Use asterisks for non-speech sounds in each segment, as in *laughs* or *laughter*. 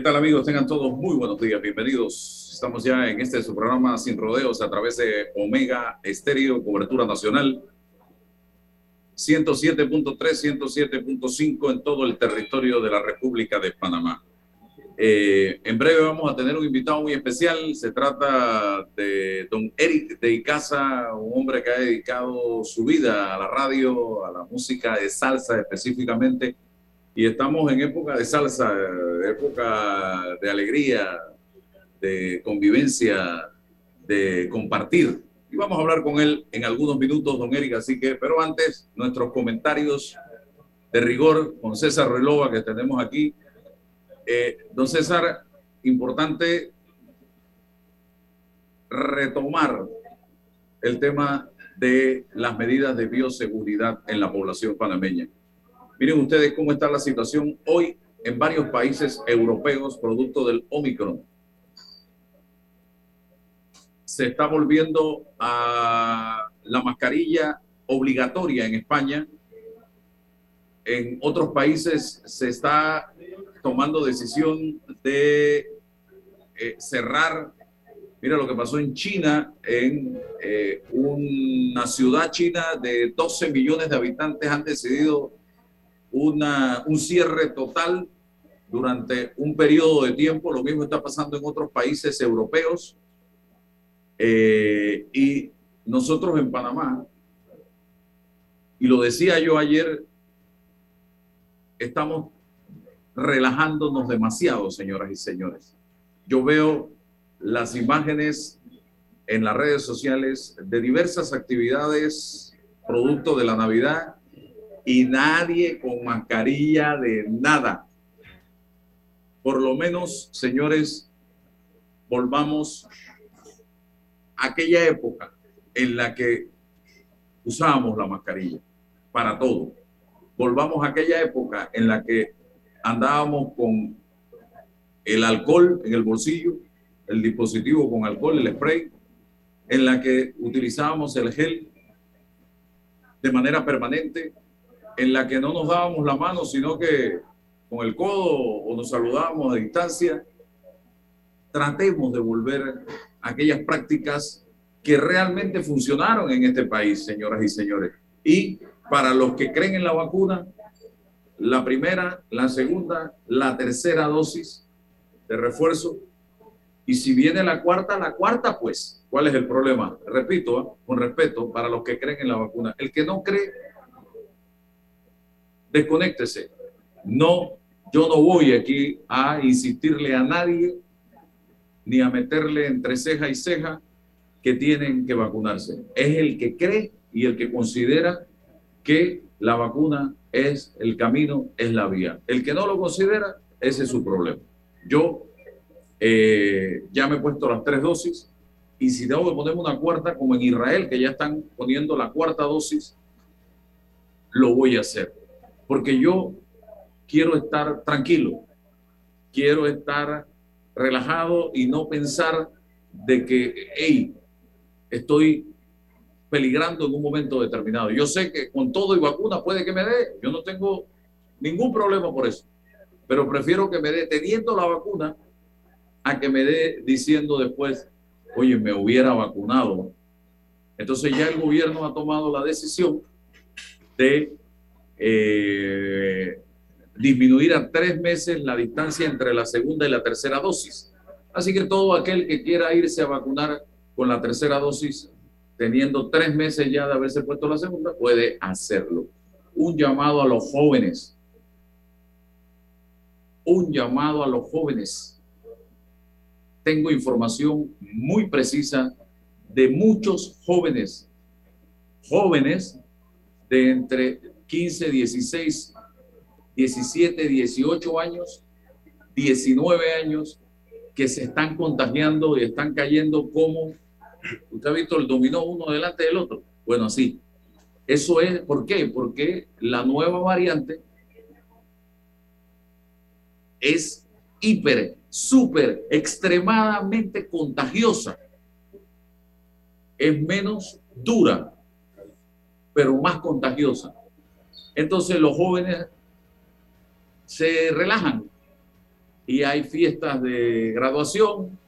¿Qué tal amigos? Tengan todos muy buenos días, bienvenidos. Estamos ya en este su programa Sin Rodeos a través de Omega Estéreo, cobertura nacional. 107.3, 107.5 en todo el territorio de la República de Panamá. Eh, en breve vamos a tener un invitado muy especial. Se trata de don Eric de Icaza, un hombre que ha dedicado su vida a la radio, a la música de salsa específicamente y estamos en época de salsa, época de alegría, de convivencia, de compartir. Y vamos a hablar con él en algunos minutos, don Eric. Así que, pero antes, nuestros comentarios de rigor con César Relova que tenemos aquí. Eh, don César, importante retomar el tema de las medidas de bioseguridad en la población panameña. Miren ustedes cómo está la situación hoy en varios países europeos producto del Omicron. Se está volviendo a la mascarilla obligatoria en España. En otros países se está tomando decisión de eh, cerrar. Mira lo que pasó en China, en eh, una ciudad china de 12 millones de habitantes han decidido una, un cierre total durante un periodo de tiempo. Lo mismo está pasando en otros países europeos. Eh, y nosotros en Panamá, y lo decía yo ayer, estamos relajándonos demasiado, señoras y señores. Yo veo las imágenes en las redes sociales de diversas actividades producto de la Navidad y nadie con mascarilla de nada. Por lo menos, señores, volvamos a aquella época en la que usábamos la mascarilla para todo. Volvamos a aquella época en la que andábamos con el alcohol en el bolsillo, el dispositivo con alcohol, el spray, en la que utilizábamos el gel de manera permanente, en la que no nos dábamos la mano, sino que con el codo o nos saludábamos a distancia, tratemos de volver a aquellas prácticas que realmente funcionaron en este país, señoras y señores. Y para los que creen en la vacuna, la primera, la segunda, la tercera dosis de refuerzo. Y si viene la cuarta, la cuarta, pues, ¿cuál es el problema? Repito, ¿eh? con respeto, para los que creen en la vacuna. El que no cree, desconéctese. No, yo no voy aquí a insistirle a nadie ni a meterle entre ceja y ceja que tienen que vacunarse. Es el que cree y el que considera que la vacuna es el camino, es la vía. El que no lo considera, ese es su problema. Yo eh, ya me he puesto las tres dosis y si tengo que poner una cuarta, como en Israel, que ya están poniendo la cuarta dosis, lo voy a hacer porque yo quiero estar tranquilo, quiero estar relajado y no pensar de que, hey, estoy peligrando en un momento determinado. Yo sé que con todo y vacuna puede que me dé, yo no tengo ningún problema por eso, pero prefiero que me dé teniendo la vacuna a que me dé diciendo después, oye, me hubiera vacunado. Entonces ya el gobierno ha tomado la decisión de eh, disminuir a tres meses la distancia entre la segunda y la tercera dosis. Así que todo aquel que quiera irse a vacunar con la tercera dosis, teniendo tres meses ya de haberse puesto la segunda, puede hacerlo. Un llamado a los jóvenes. Un llamado a los jóvenes. Tengo información muy precisa de muchos jóvenes, jóvenes de entre 15, 16, 17, 18 años, 19 años, que se están contagiando y están cayendo como, usted ha visto el dominó uno delante del otro. Bueno, así. Eso es, ¿por qué? Porque la nueva variante es hiper, súper, extremadamente contagiosa es menos dura, pero más contagiosa. Entonces los jóvenes se relajan y hay fiestas de graduación,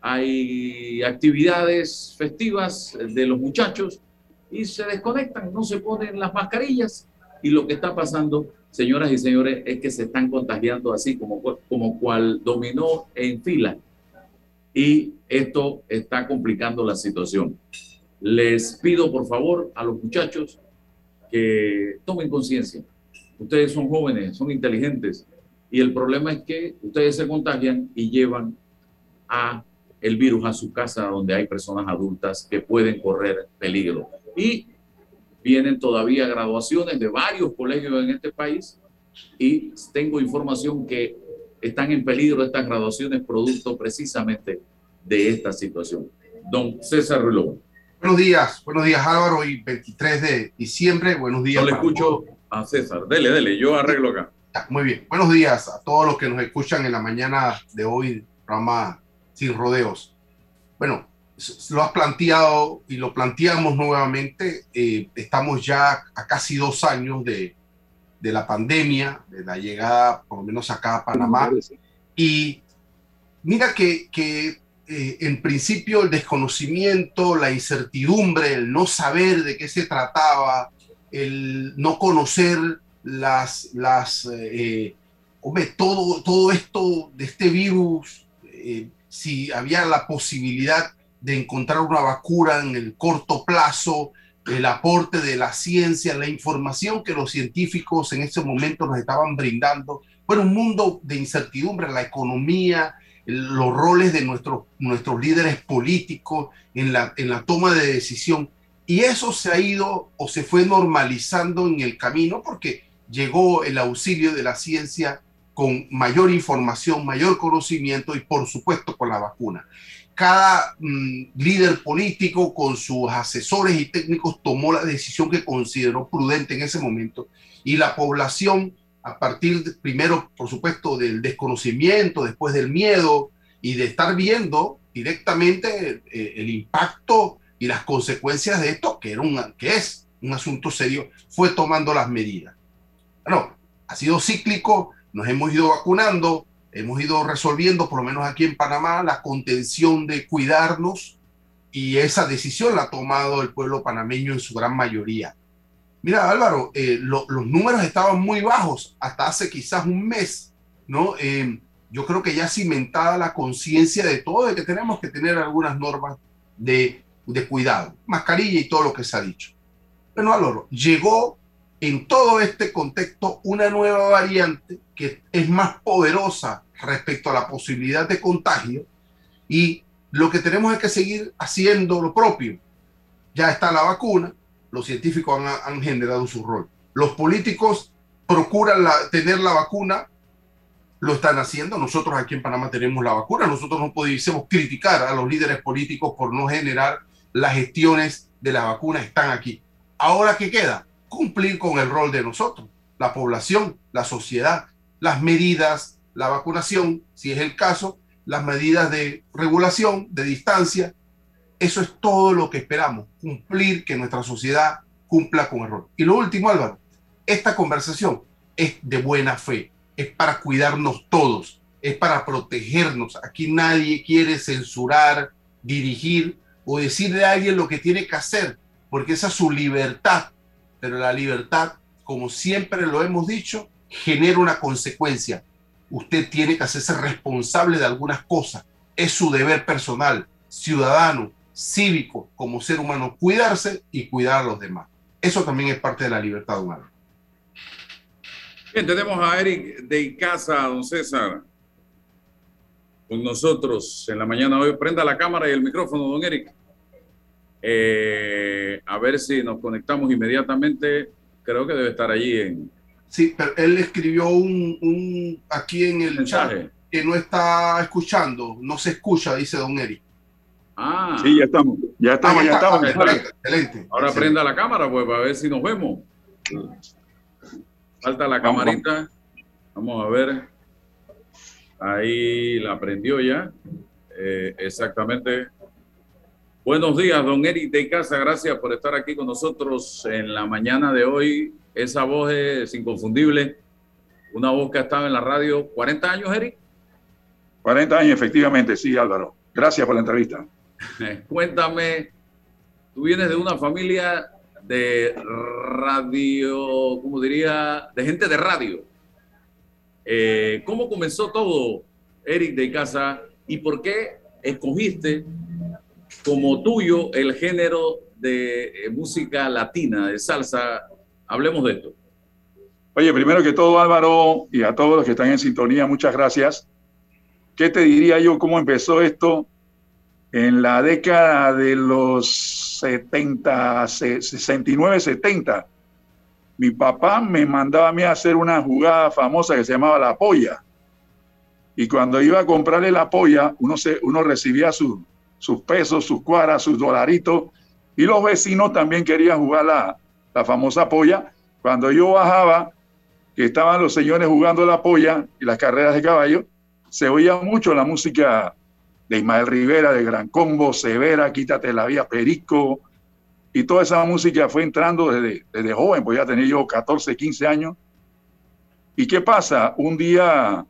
hay actividades festivas de los muchachos y se desconectan, no se ponen las mascarillas y lo que está pasando, señoras y señores, es que se están contagiando así como, como cual dominó en fila y esto está complicando la situación. Les pido por favor a los muchachos que tomen conciencia. Ustedes son jóvenes, son inteligentes y el problema es que ustedes se contagian y llevan a el virus a su casa donde hay personas adultas que pueden correr peligro. Y vienen todavía graduaciones de varios colegios en este país y tengo información que están en peligro estas graduaciones producto precisamente de esta situación. Don César Ruló. Buenos días, buenos días Álvaro, hoy 23 de diciembre, buenos días. Yo le escucho a César, dele, dele, yo arreglo acá. Muy bien, buenos días a todos los que nos escuchan en la mañana de hoy, programa Sin Rodeos. Bueno, lo has planteado y lo planteamos nuevamente, eh, estamos ya a casi dos años de, de la pandemia, de la llegada, por lo menos acá a Panamá. Y mira que, que eh, en principio el desconocimiento, la incertidumbre, el no saber de qué se trataba, el no conocer las, las eh, todo, todo esto de este virus, eh, si había la posibilidad de encontrar una vacuna en el corto plazo, el aporte de la ciencia, la información que los científicos en ese momento nos estaban brindando. Bueno, un mundo de incertidumbre, la economía, los roles de nuestros, nuestros líderes políticos en la, en la toma de decisión. Y eso se ha ido o se fue normalizando en el camino porque llegó el auxilio de la ciencia con mayor información, mayor conocimiento y por supuesto con la vacuna. Cada mm, líder político con sus asesores y técnicos tomó la decisión que consideró prudente en ese momento y la población a partir primero, por supuesto, del desconocimiento, después del miedo y de estar viendo directamente eh, el impacto y las consecuencias de esto, que, era un, que es un asunto serio, fue tomando las medidas. Bueno, ha sido cíclico, nos hemos ido vacunando, hemos ido resolviendo, por lo menos aquí en Panamá, la contención de cuidarnos y esa decisión la ha tomado el pueblo panameño en su gran mayoría. Mira, Álvaro, eh, los números estaban muy bajos hasta hace quizás un mes, ¿no? Eh, yo creo que ya cimentada la conciencia de todo, de que tenemos que tener algunas normas de, de cuidado, mascarilla y todo lo que se ha dicho. Bueno, Álvaro, llegó en todo este contexto una nueva variante que es más poderosa respecto a la posibilidad de contagio y lo que tenemos es que seguir haciendo lo propio. Ya está la vacuna, los científicos han, generado su rol. Los políticos procuran tener la vacuna, lo están haciendo. Nosotros aquí en Panamá tenemos la vacuna. Nosotros no podemos criticar a los líderes políticos por no generar las gestiones de la vacuna. Están aquí. Ahora, ¿qué queda? Cumplir con el rol de nosotros, la población, la sociedad, las medidas, la vacunación, si es el caso, las medidas de regulación, de distancia, eso es todo lo que esperamos, cumplir que nuestra sociedad cumpla con el rol. Y lo último, Álvaro, esta conversación es de buena fe, es para cuidarnos todos, es para protegernos. Aquí nadie quiere censurar, dirigir o decirle a alguien lo que tiene que hacer, porque esa es su libertad. Pero la libertad, como siempre lo hemos dicho, genera una consecuencia. Usted tiene que hacerse responsable de algunas cosas. Es su deber personal, ciudadano, cívico, como ser humano, cuidarse y cuidar a los demás. Eso también es parte de la libertad humana. Bien, tenemos a Eric de Icaza, don César, con nosotros en la mañana hoy. Prenda la cámara y el micrófono, don Eric. Eh, a ver si nos conectamos inmediatamente. Creo que debe estar allí en. Sí, pero él escribió un, aquí en el chat que no está escuchando, no se escucha, dice don Eric. Ah. Sí, ya estamos. Ya estamos, ya, estamos. excelente, Ahora prenda la cámara, pues, para ver si nos vemos. Falta la camarita. Vamos a ver. Ahí la prendió ya. Eh, exactamente. Buenos días, don Eric de Casa. Gracias por estar aquí con nosotros en la mañana de hoy. Esa voz es inconfundible. Una voz que ha estado en la radio. ¿40 años, Eric? 40 años, efectivamente, sí, Álvaro. Gracias por la entrevista. Cuéntame, tú vienes de una familia de radio, ¿cómo diría? De gente de radio. Eh, ¿Cómo comenzó todo, Eric de Casa? ¿Y por qué escogiste como tuyo el género de eh, música latina, de salsa. Hablemos de esto. Oye, primero que todo, Álvaro, y a todos los que están en sintonía, muchas gracias. ¿Qué te diría yo cómo empezó esto? En la década de los 70, 69, 70, mi papá me mandaba a mí a hacer una jugada famosa que se llamaba la polla. Y cuando iba a comprarle la polla, uno, se, uno recibía su, sus pesos, sus cuaras, sus dolaritos. Y los vecinos también querían jugar la, la famosa polla. Cuando yo bajaba, que estaban los señores jugando la polla y las carreras de caballo, se oía mucho la música de Ismael Rivera, de Gran Combo, Severa, Quítate la Vía, Perico, y toda esa música fue entrando desde, desde joven, pues ya tenía yo 14, 15 años. ¿Y qué pasa? Un día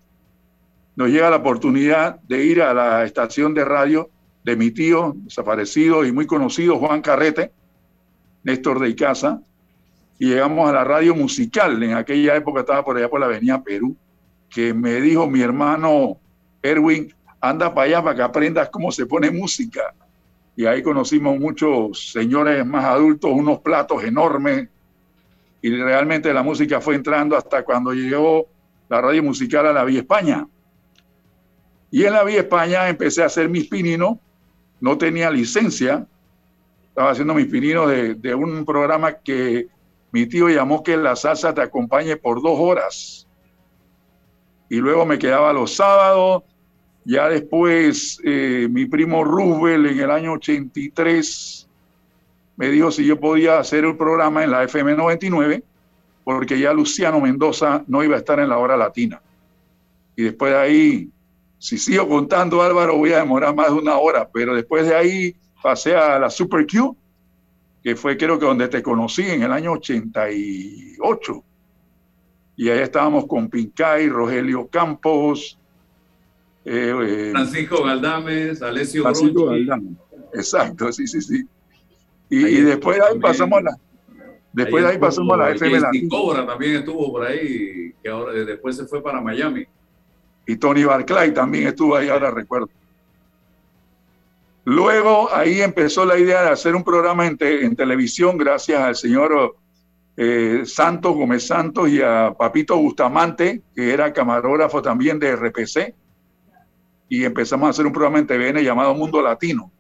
nos llega la oportunidad de ir a la estación de radio de mi tío, desaparecido y muy conocido, Juan Carrete, Néstor de Icaza, y llegamos a la radio musical. En aquella época estaba por allá por la Avenida Perú, que me dijo mi hermano Erwin, anda para allá para que aprendas cómo se pone música. Y ahí conocimos muchos señores más adultos, unos platos enormes, y realmente la música fue entrando hasta cuando llegó la radio musical a la Vía España. Y en la Vía España empecé a hacer mis pininos no tenía licencia, estaba haciendo mis pininos de, un programa que mi tío llamó que la salsa te acompañe por dos horas. Y luego me quedaba los sábados. Ya después eh, mi primo Rubel en el año 83 me dijo si yo podía hacer el programa en la FM 99 porque ya Luciano Mendoza no iba a estar en la hora latina. Y después de ahí si sigo contando, Álvaro, voy a demorar más de una hora, pero después de ahí pasé a la Super Q, que fue creo que donde te conocí en el año 88. Y ahí estábamos con Pincay, Rogelio Campos. Eh, eh, Francisco Galdames, Alessio Francisco Galdames. Exacto, sí, sí, sí. Y, después de ahí pasamos a la, después de ahí pasamos a la FM Cobra también estuvo por ahí, que ahora después se fue para Miami y Tony Barclay también estuvo ahí, ahora recuerdo. Luego ahí empezó la idea de hacer un programa en, televisión gracias al señor eh, Santos Gómez Santos y a Papito Bustamante, que era camarógrafo también de RPC. Y empezamos a hacer un programa en TVN llamado Mundo Latino.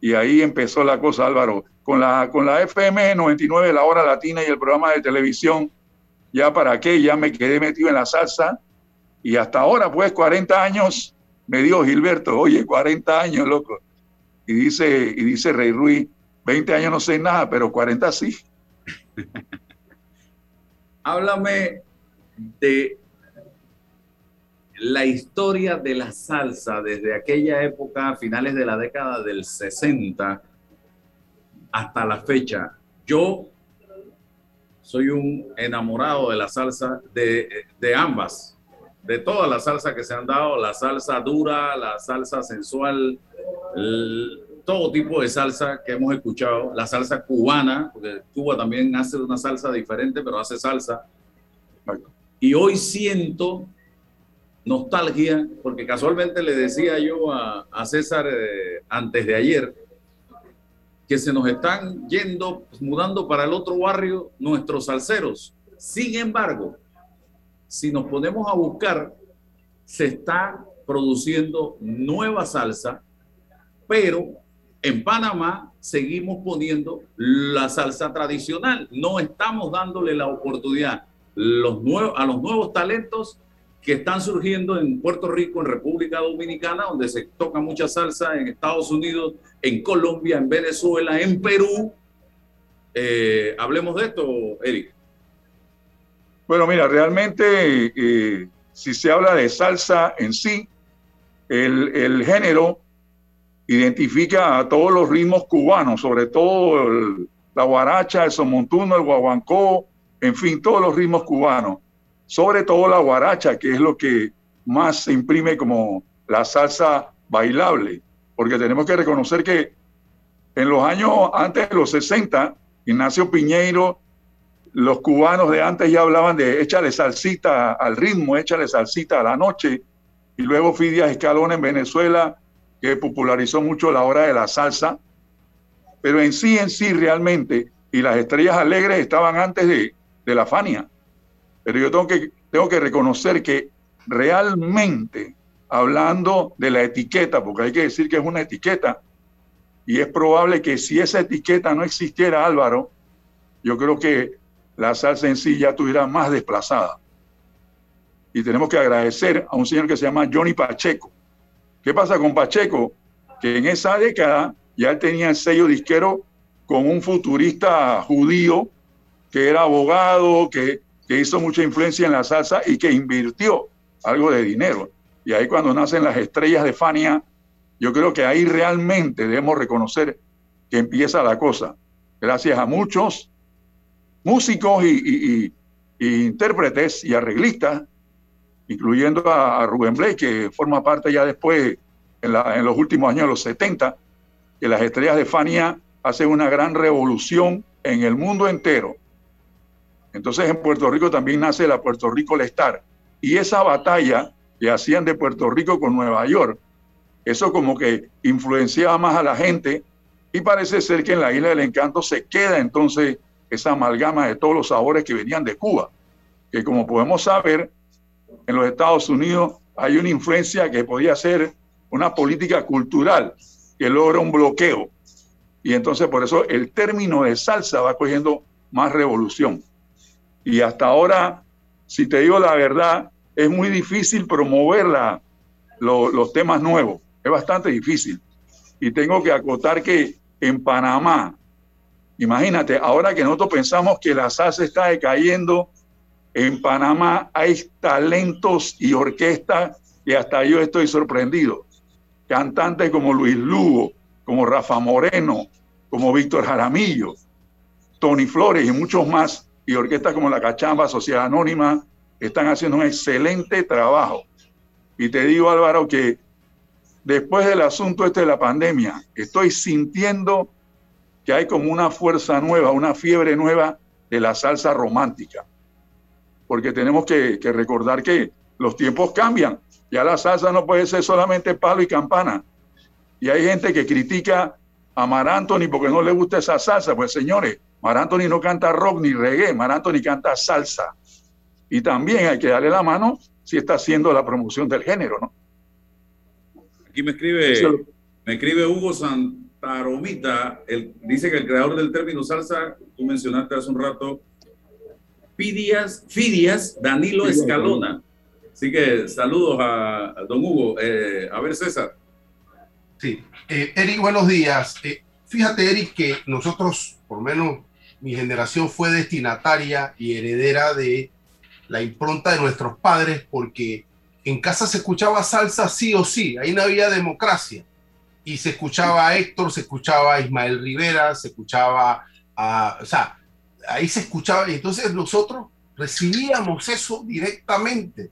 Y ahí empezó la cosa, Álvaro. Con la, con la FM 99, la hora latina y el programa de televisión, ya para qué, ya me quedé metido en la salsa y hasta ahora, pues, 40 años, me dio Gilberto, oye, 40 años, loco. Y dice, y dice Rey Ruiz, 20 años no sé nada, pero 40 sí. *laughs* Háblame de la historia de la salsa desde aquella época, finales de la década del 60, hasta la fecha. Yo soy un enamorado de la salsa, de, de ambas, de todas las salsas que se han dado, la salsa dura, la salsa sensual, todo tipo de salsa que hemos escuchado, la salsa cubana, porque Cuba también hace una salsa diferente, pero hace salsa. Y hoy siento nostalgia, porque casualmente le decía yo a, César eh, antes de ayer, que se nos están yendo, mudando para el otro barrio nuestros salseros. Sin embargo, si nos ponemos a buscar, se está produciendo nueva salsa, pero en Panamá seguimos poniendo la salsa tradicional. No estamos dándole la oportunidad los nuevos, a los nuevos talentos que están surgiendo en Puerto Rico, en República Dominicana, donde se toca mucha salsa, en Estados Unidos, en Colombia, en Venezuela, en Perú. Eh, hablemos de esto, Eric. Bueno, mira, realmente eh, si se habla de salsa en sí, el, género identifica a todos los ritmos cubanos, sobre todo la guaracha, el somontuno, el guaguancó, en fin, todos los ritmos cubanos sobre todo la guaracha, que es lo que más se imprime como la salsa bailable, porque tenemos que reconocer que en los años antes de los 60, Ignacio Piñeiro, los cubanos de antes ya hablaban de échale salsita al ritmo, échale salsita a la noche, y luego Fidias Escalón en Venezuela, que popularizó mucho la hora de la salsa, pero en sí, en sí realmente, y las estrellas alegres estaban antes de, de la Fania. Pero yo tengo que, tengo que reconocer que realmente, hablando de la etiqueta, porque hay que decir que es una etiqueta, y es probable que si esa etiqueta no existiera, Álvaro, yo creo que la salsa en sí ya estuviera más desplazada. Y tenemos que agradecer a un señor que se llama Johnny Pacheco. ¿Qué pasa con Pacheco? Que en esa década ya tenía el sello disquero con un futurista judío que era abogado, que que hizo mucha influencia en la salsa y que invirtió algo de dinero. Y ahí cuando nacen las estrellas de Fania, yo creo que ahí realmente debemos reconocer que empieza la cosa. Gracias a muchos músicos y, intérpretes y arreglistas, incluyendo a, Rubén Blake, que forma parte ya después, en, en los últimos años de los 70, que las estrellas de Fania hacen una gran revolución en el mundo entero entonces en Puerto Rico también nace la Puerto Rico Lestar. Y esa batalla que hacían de Puerto Rico con Nueva York, eso como que influenciaba más a la gente y parece ser que en la Isla del Encanto se queda entonces esa amalgama de todos los sabores que venían de Cuba, que como podemos saber, en los Estados Unidos hay una influencia que podía ser una política cultural que logra un bloqueo. Y entonces por eso el término de salsa va cogiendo más revolución. Y hasta ahora, si te digo la verdad, es muy difícil promover los temas nuevos. Es bastante difícil. Y tengo que acotar que en Panamá, imagínate, ahora que nosotros pensamos que la salsa está decayendo, en Panamá hay talentos y orquestas que hasta yo estoy sorprendido. Cantantes como Luis Lugo, como Rafa Moreno, como Víctor Jaramillo, Tony Flores y muchos más y orquestas como la Cachamba, Sociedad Anónima, están haciendo un excelente trabajo. Y te digo, Álvaro, que después del asunto este de la pandemia, estoy sintiendo que hay como una fuerza nueva, una fiebre nueva de la salsa romántica. Porque tenemos que, recordar que los tiempos cambian. Ya la salsa no puede ser solamente palo y campana. Y hay gente que critica a Mar Anthony porque no le gusta esa salsa. Pues señores, Mar Anthony no canta rock ni reggae, Mar Anthony canta salsa. Y también hay que darle la mano si está haciendo la promoción del género, ¿no? Aquí me escribe, me escribe Hugo Santaromita, dice que el creador del término salsa, tú mencionaste hace un rato, Fidias, Fidias Danilo Escalona. Así que saludos a, don Hugo. Eh, a ver, César. Sí, eh, Eric, buenos días. Eh, fíjate, Eric, que nosotros, por lo menos mi generación fue destinataria y heredera de la impronta de nuestros padres porque en casa se escuchaba salsa sí o sí, ahí no había democracia. Y se escuchaba a Héctor, se escuchaba a Ismael Rivera, se escuchaba a... O sea, ahí se escuchaba y entonces nosotros recibíamos eso directamente.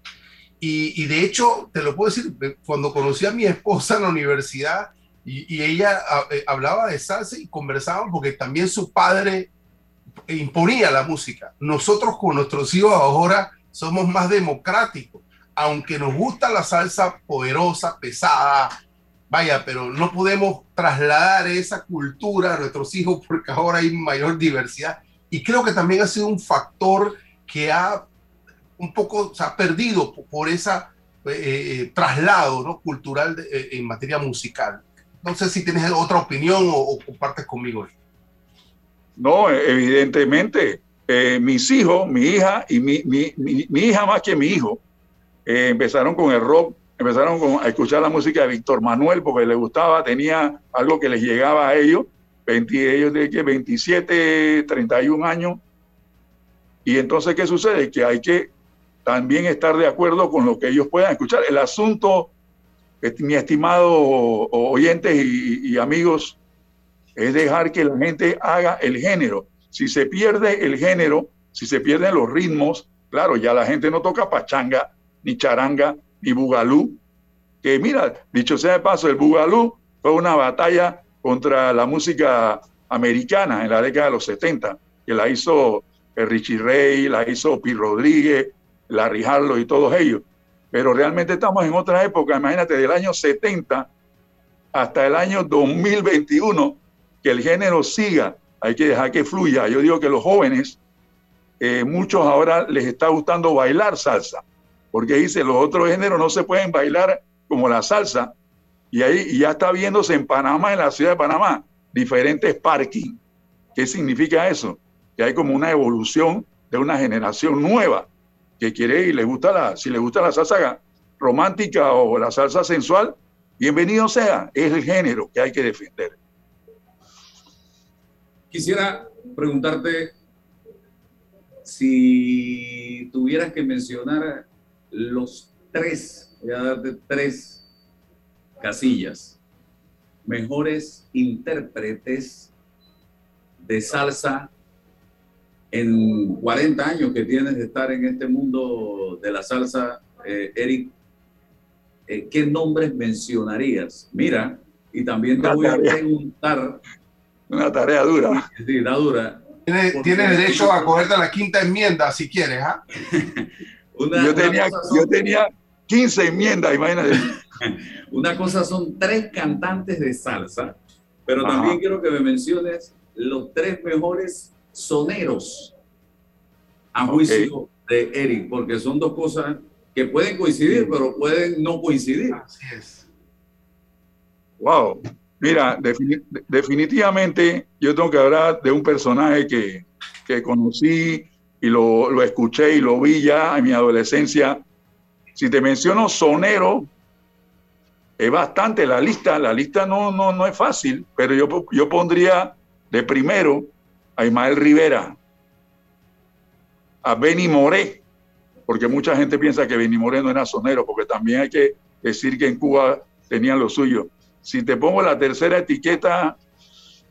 Y, de hecho, te lo puedo decir, cuando conocí a mi esposa en la universidad y, y ella eh, hablaba de salsa y conversábamos porque también su padre imponía la música. Nosotros con nuestros hijos ahora somos más democráticos. Aunque nos gusta la salsa poderosa, pesada, vaya, pero no podemos trasladar esa cultura a nuestros hijos porque ahora hay mayor diversidad. Y creo que también ha sido un factor que ha un poco se ha perdido por ese eh, eh, traslado ¿no? cultural eh, en materia musical. No sé si tienes otra opinión o, o compartes conmigo. No, evidentemente eh, mis hijos, mi hija y mi, mi, mi, hija más que mi hijo, eh, empezaron con el rock, empezaron a escuchar la música de Víctor Manuel porque les gustaba, tenía algo que les llegaba a ellos, 20, ellos de que 27, 31 años. Y entonces, ¿qué sucede? Que hay que también estar de acuerdo con lo que ellos puedan escuchar. El asunto, mi estimado oyentes y amigos, es dejar que la gente haga el género. Si se pierde el género, si se pierden los ritmos, claro, ya la gente no toca pachanga, ni charanga, ni bugalú. Que mira, dicho sea de paso, el bugalú fue una batalla contra la música americana en la década de los 70, que la hizo Richie Ray, la hizo Pi Rodríguez, Larry Harlow y todos ellos. Pero realmente estamos en otra época, imagínate, del año 70 hasta el año 2021, que el género siga hay que dejar que fluya. Yo digo que los jóvenes, eh, muchos ahora les está gustando bailar salsa, porque dice, los otros géneros no se pueden bailar como la salsa. Y ahí ya está viéndose en Panamá, en la ciudad de Panamá, diferentes parking. ¿Qué significa eso? Que hay como una evolución de una generación nueva que quiere y le gusta la, si le gusta la salsa romántica o la salsa sensual, bienvenido sea, es el género que hay que defender. Quisiera preguntarte si tuvieras que mencionar los tres, voy a darte tres casillas, mejores intérpretes de salsa en 40 años que tienes de estar en este mundo de la salsa, eh, Eric, eh, ¿qué nombres mencionarías? Mira, y también te voy a preguntar una tarea dura. Sí, está dura. Tienes derecho a cogerte la quinta enmienda si quieres, ¿ah? *laughs* yo, tenía, yo tenía 15 enmiendas, imagínate. *laughs* una cosa son tres cantantes de salsa, pero también quiero que me menciones los tres mejores soneros a juicio de Eric, porque son dos cosas que pueden coincidir, pero pueden no coincidir. Así es. Wow. Mira, definitivamente yo tengo que hablar de un personaje que, que conocí y lo, lo, escuché y lo vi ya en mi adolescencia. Si te menciono sonero, es bastante la lista. La lista no, no, no es fácil, pero yo, yo pondría de primero a Ismael Rivera, a Benny Moré, porque mucha gente piensa que Benny Moré no era sonero, porque también hay que decir que en Cuba tenían lo suyo si te pongo la tercera etiqueta,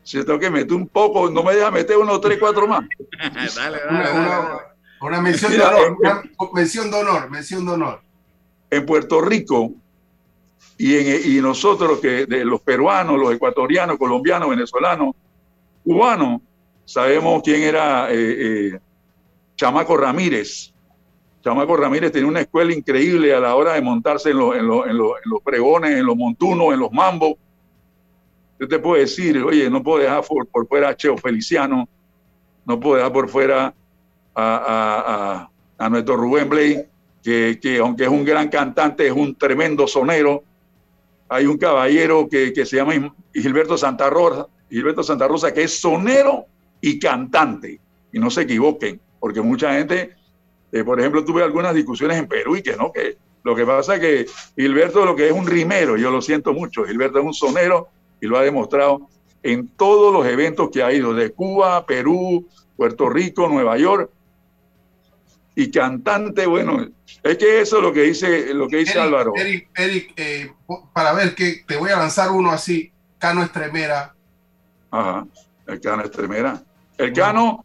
si tengo que meter un poco, no me deja meter uno, tres, cuatro más. *laughs* dale, dale, una, mención, de honor, una mención de honor, mención de honor. En Puerto Rico y, en, y nosotros, que de los peruanos, los ecuatorianos, colombianos, venezolanos, cubanos, sabemos quién era eh, eh, Chamaco Ramírez. Chamaco Ramírez tenía una escuela increíble a la hora de montarse en, en, los pregones, en los montunos, en los mambos. Yo te puedo decir, oye, no puedo dejar por, fuera a Cheo Feliciano, no puedo dejar por fuera a, nuestro Rubén Blay, que, que, aunque es un gran cantante, es un tremendo sonero. Hay un caballero que, que se llama Gilberto Santa Rosa, Gilberto Santa Rosa, que es sonero y cantante. Y no se equivoquen, porque mucha gente eh, por ejemplo, tuve algunas discusiones en Perú y que no, que lo que pasa es que Gilberto lo que es un rimero, yo lo siento mucho, Gilberto es un sonero y lo ha demostrado en todos los eventos que ha ido, de Cuba, Perú, Puerto Rico, Nueva York, y cantante, bueno, es que eso es lo que dice, lo que dice Álvaro. Eric, Eric eh, para ver que te voy a lanzar uno así, Cano Estremera. Ajá, el Cano Estremera. El Cano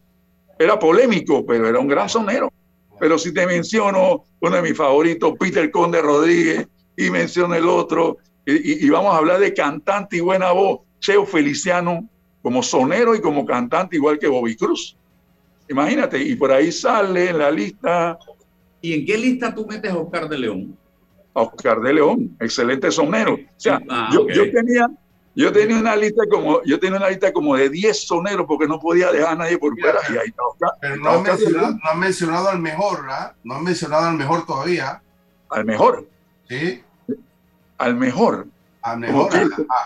era polémico, pero era un gran sonero. Pero si te menciono uno de mis favoritos, Peter Conde Rodríguez, y menciono el otro, y, vamos a hablar de cantante y buena voz, Cheo Feliciano, como sonero y como cantante, igual que Bobby Cruz. Imagínate, y por ahí sale en la lista ¿Y en qué lista tú metes a Oscar de León? Oscar de León, excelente sonero. O sea, ah, yo, tenía, yo tenía una lista como, yo tenía una lista como de 10 soneros porque no podía dejar a nadie por fuera. y ahí está Oscar, pero no, han mencionado, no mencionado al mejor, ¿verdad? No han mencionado al mejor todavía. Al mejor. Sí. Al mejor. Al mejor,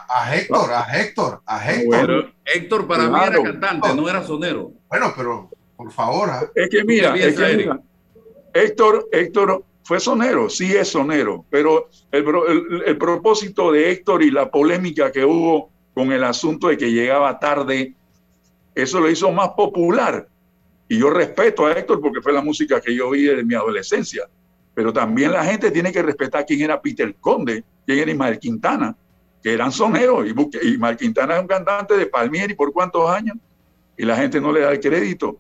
a, Héctor, a Héctor, a Héctor. Héctor para mí era cantante, no era sonero. Bueno, pero por favor. ¿ah? Es que mira, es que mira Héctor, Héctor fue sonero, sí es sonero, pero el, propósito de Héctor y la polémica que hubo con el asunto de que llegaba tarde, eso lo hizo más popular. Y yo respeto a Héctor porque fue la música que yo oí desde mi adolescencia. Pero también la gente tiene que respetar quién era Peter Conde, quién era Ismael Quintana, que eran soneros. Y Ismael Quintana es un cantante de Palmieri por cuántos años. Y la gente no le da el crédito.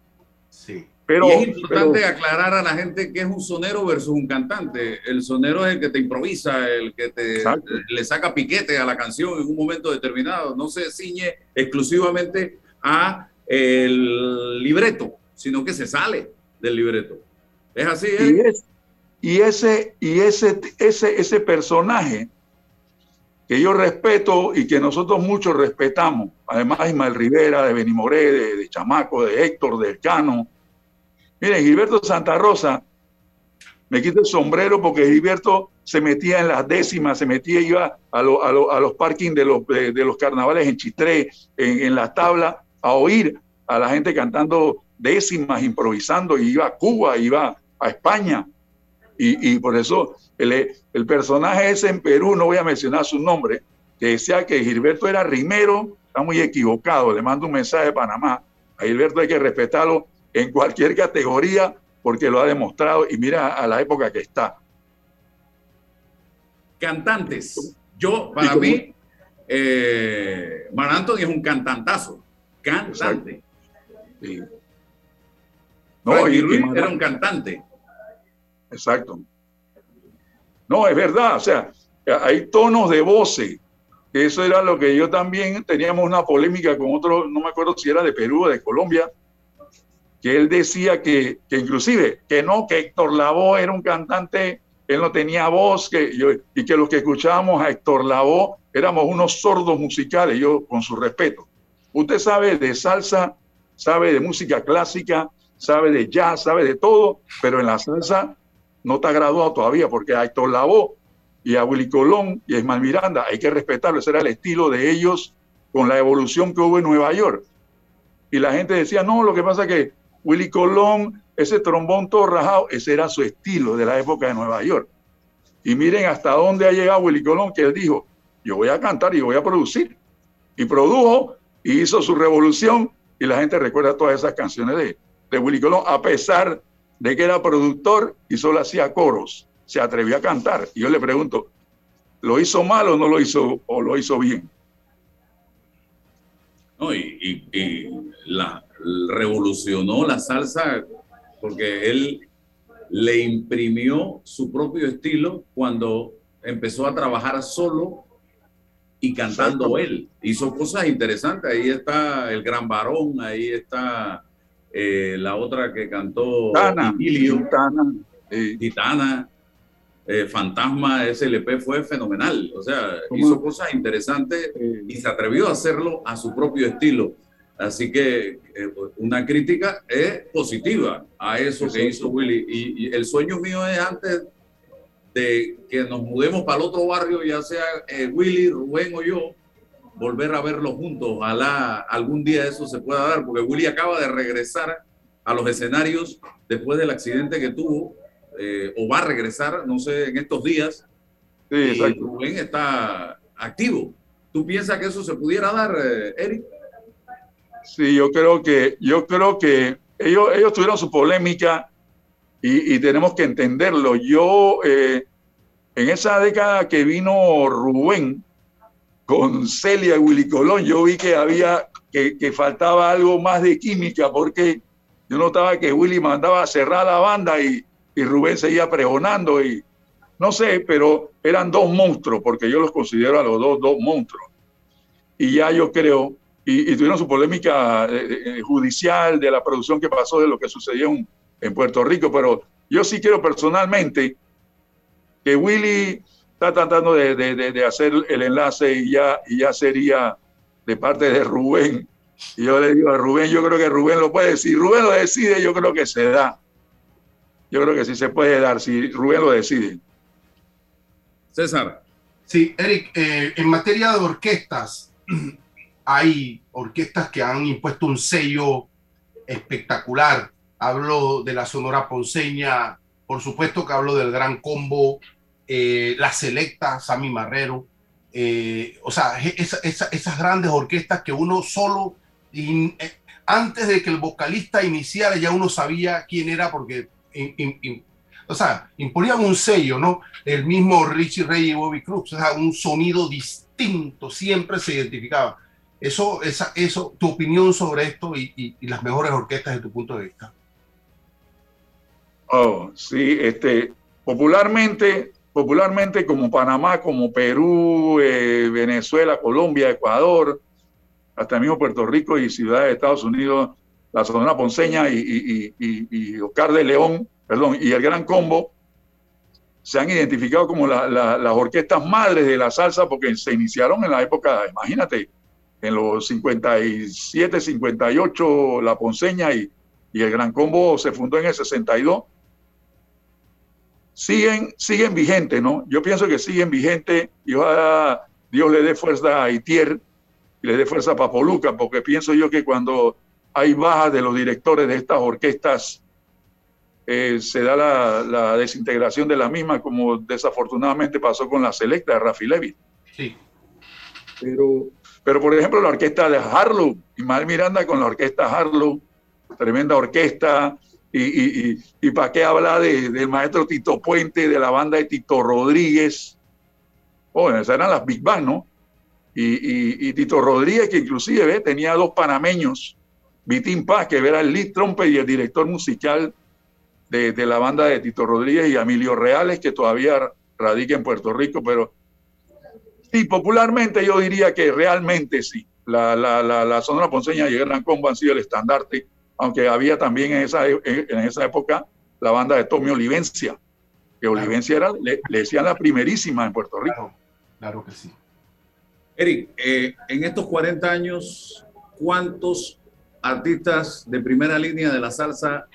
Sí. Pero, es importante aclarar a la gente que es un sonero versus un cantante. El sonero es el que te improvisa, el que te le saca piquete a la canción en un momento determinado. No se ciñe exclusivamente a el libreto, sino que se sale del libreto. Es así. ¿eh? Y, ese y ese ese ese personaje que yo respeto y que nosotros muchos respetamos, además de Ismael Rivera, de Benimoré, de, de Chamaco, de Héctor, de Cano, Miren, Gilberto Santa Rosa, me quito el sombrero porque Gilberto se metía en las décimas, se metía, iba a, a, los parkings de los, de, los carnavales en Chitré, en, en las tablas, a oír a la gente cantando décimas, improvisando, y iba a Cuba, iba a España. Y, y por eso el, el, personaje ese en Perú, no voy a mencionar su nombre, que decía que Gilberto era rimero, está muy equivocado, le mando un mensaje de Panamá. A Gilberto hay que respetarlo en cualquier categoría porque lo ha demostrado y mira a la época que está. Cantantes. Yo, para mí, eh, Anthony es un cantantazo. Cantante. No, y, era un cantante. Exacto. No, es verdad. O sea, hay tonos de voces. Eso era lo que yo también teníamos una polémica con otro, no me acuerdo si era de Perú o de Colombia, que él decía que, que inclusive, que no, que Héctor Lavoe era un cantante, él no tenía voz, que y que los que escuchábamos a Héctor Lavoe éramos unos sordos musicales, yo con su respeto. Usted sabe de salsa, sabe de música clásica, sabe de jazz, sabe de todo, pero en la salsa no está graduado todavía, porque a Héctor Lavoe y a Willy Colón y a Ismael Miranda hay que respetarlo, ese era el estilo de ellos con la evolución que hubo en Nueva York. Y la gente decía, no, lo que pasa es que Willy Colón, ese trombón todo rajado, ese era su estilo de la época de Nueva York. Y miren hasta dónde ha llegado Willy Colón, que él dijo, yo voy a cantar y voy a producir. Y produjo y hizo su revolución y la gente recuerda todas esas canciones de, Willy Colón, a pesar de que era productor y solo hacía coros, se atrevió a cantar. Y yo le pregunto, ¿lo hizo mal o no lo hizo o lo hizo bien? No, y, y la, revolucionó la salsa porque él le imprimió su propio estilo cuando empezó a trabajar solo y cantando él. Hizo cosas interesantes. Ahí está el gran varón, ahí está eh, la otra que cantó Tana, Titana. Eh, Fantasma SLP fue fenomenal. O sea, hizo cosas interesantes y se atrevió a hacerlo a su propio estilo. Así que eh, una crítica es positiva a eso que hizo Willy. Y, el sueño mío es antes de que nos mudemos para el otro barrio, ya sea eh, Willy, Rubén o yo, volver a verlos juntos. Ojalá algún día eso se pueda dar, porque Willy acaba de regresar a los escenarios después del accidente que tuvo, eh, o va a regresar, no sé, en estos días. y Rubén está activo. ¿Tú piensas que eso se pudiera dar, Eric? Sí, yo creo que, yo creo que ellos, ellos tuvieron su polémica y, tenemos que entenderlo. Yo, eh, en esa década que vino Rubén con Celia y Willy Colón, yo vi que había, que, que faltaba algo más de química porque yo notaba que Willy mandaba a cerrar la banda y, y Rubén seguía pregonando y no sé, pero eran dos monstruos, porque yo los considero a los dos, dos monstruos. Y ya yo creo y, tuvieron su polémica eh, eh, judicial de la producción que pasó de lo que sucedió en, Puerto Rico, pero yo sí quiero personalmente que Willy está tratando de, hacer el enlace y ya, y ya sería de parte de Rubén. Y yo le digo a Rubén, yo creo que Rubén lo puede decir. Rubén lo decide, yo creo que se da. Yo creo que sí se puede dar, si Rubén lo decide. César. Sí, Eric, eh, en materia de orquestas, *clears throat* hay orquestas que han impuesto un sello espectacular. Hablo de la Sonora Ponceña, por supuesto que hablo del Gran Combo, eh, la Selecta, Sammy Marrero, eh, o sea, esas grandes orquestas que uno solo, antes de que el vocalista iniciara, ya uno sabía quién era porque o sea, imponían un sello, ¿no? El mismo Richie Ray y Bobby Cruz, o sea, un sonido distinto, siempre se identificaba. Eso, esa, eso, tu opinión sobre esto y, las mejores orquestas de tu punto de vista. Oh, sí, este, popularmente, popularmente como Panamá, como Perú, eh, Venezuela, Colombia, Ecuador, hasta mismo Puerto Rico y ciudades de Estados Unidos, la Sonora Ponceña y, y, Oscar de León, perdón, y el Gran Combo, se han identificado como las orquestas madres de la salsa porque se iniciaron en la época, imagínate, en los 57, 58, la Ponceña y, el Gran Combo se fundó en el 62. Siguen, siguen vigentes, ¿no? Yo pienso que siguen vigentes y ojalá Dios le dé fuerza a Itier y le dé fuerza a Papoluca, porque pienso yo que cuando hay bajas de los directores de estas orquestas, eh, se da la, desintegración de la misma, como desafortunadamente pasó con la selecta de Rafi Levy. Sí. Pero, pero, por ejemplo, la orquesta de Harlow, Mal Miranda con la orquesta Harlow, tremenda orquesta, y, y, y, para qué habla de, del maestro Tito Puente, de la banda de Tito Rodríguez. Oh, esas eran las Big Bang, ¿no? Y, Tito Rodríguez, que inclusive tenía dos panameños Vitín Paz, que era el lead trompe y el director musical de, la banda de Tito Rodríguez y Emilio Reales, que todavía radica en Puerto Rico, pero sí, popularmente yo diría que realmente sí. La, la, la, Sonora Ponceña y el Gran Combo han sido el estandarte, aunque había también en esa, en esa época la banda de Tommy Olivencia, que Olivencia era, le, decían la primerísima en Puerto Rico. Claro, que sí. Eric, eh, en estos 40 años, ¿cuántos artistas de primera línea de la salsa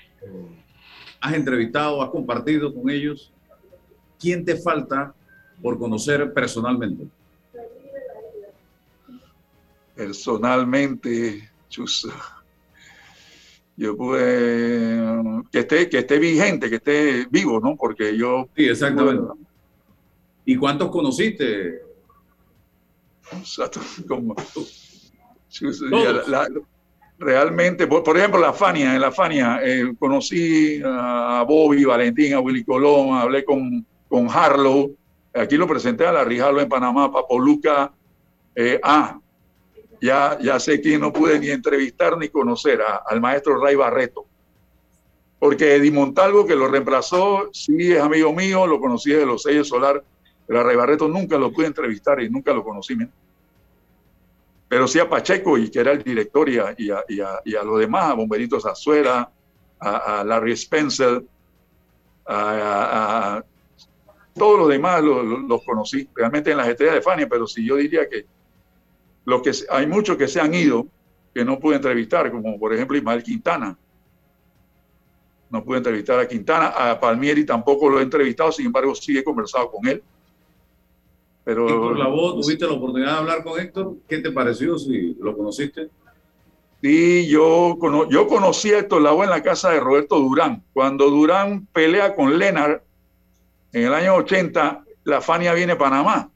has entrevistado, has compartido con ellos? ¿Quién te falta por conocer personalmente? Personalmente, yo pude que esté, que esté vigente, que esté vivo, ¿no? Porque yo. Sí, exactamente. ¿Y cuántos conociste? Como, realmente, por, ejemplo, la Fania, en la Fania eh, conocí a Bobby, Valentín, a Willy Colón, hablé con, con Harlow, aquí lo presenté a la Harlow en Panamá, Papo Luca, eh, ah, ya, ya sé que no pude ni entrevistar ni conocer al maestro Ray Barreto, porque Eddie Montalvo, que lo reemplazó, sí es amigo mío, lo conocí de los sellos solar, pero a Ray Barreto nunca lo pude entrevistar y nunca lo conocí pero sí a Pacheco, y que era el director, y a, y a, y a, los demás, a Bomberito Zazuera, a, Larry Spencer, a, todos los demás los, conocí, realmente en las estrellas de Fania, pero sí yo diría que, lo que hay muchos que se han ido, que no pude entrevistar, como por ejemplo Ismael Quintana. No pude entrevistar a Quintana, a Palmieri tampoco lo he entrevistado, sin embargo sí he conversado con él. Pero, Héctor Lavoe, ¿tuviste la oportunidad de hablar con Héctor? ¿Qué te pareció si lo conociste? Sí, yo, yo conocí a Héctor Lavoe en la casa de Roberto Durán. Cuando Durán pelea con Lennart en el año 80, la Fania viene a Panamá.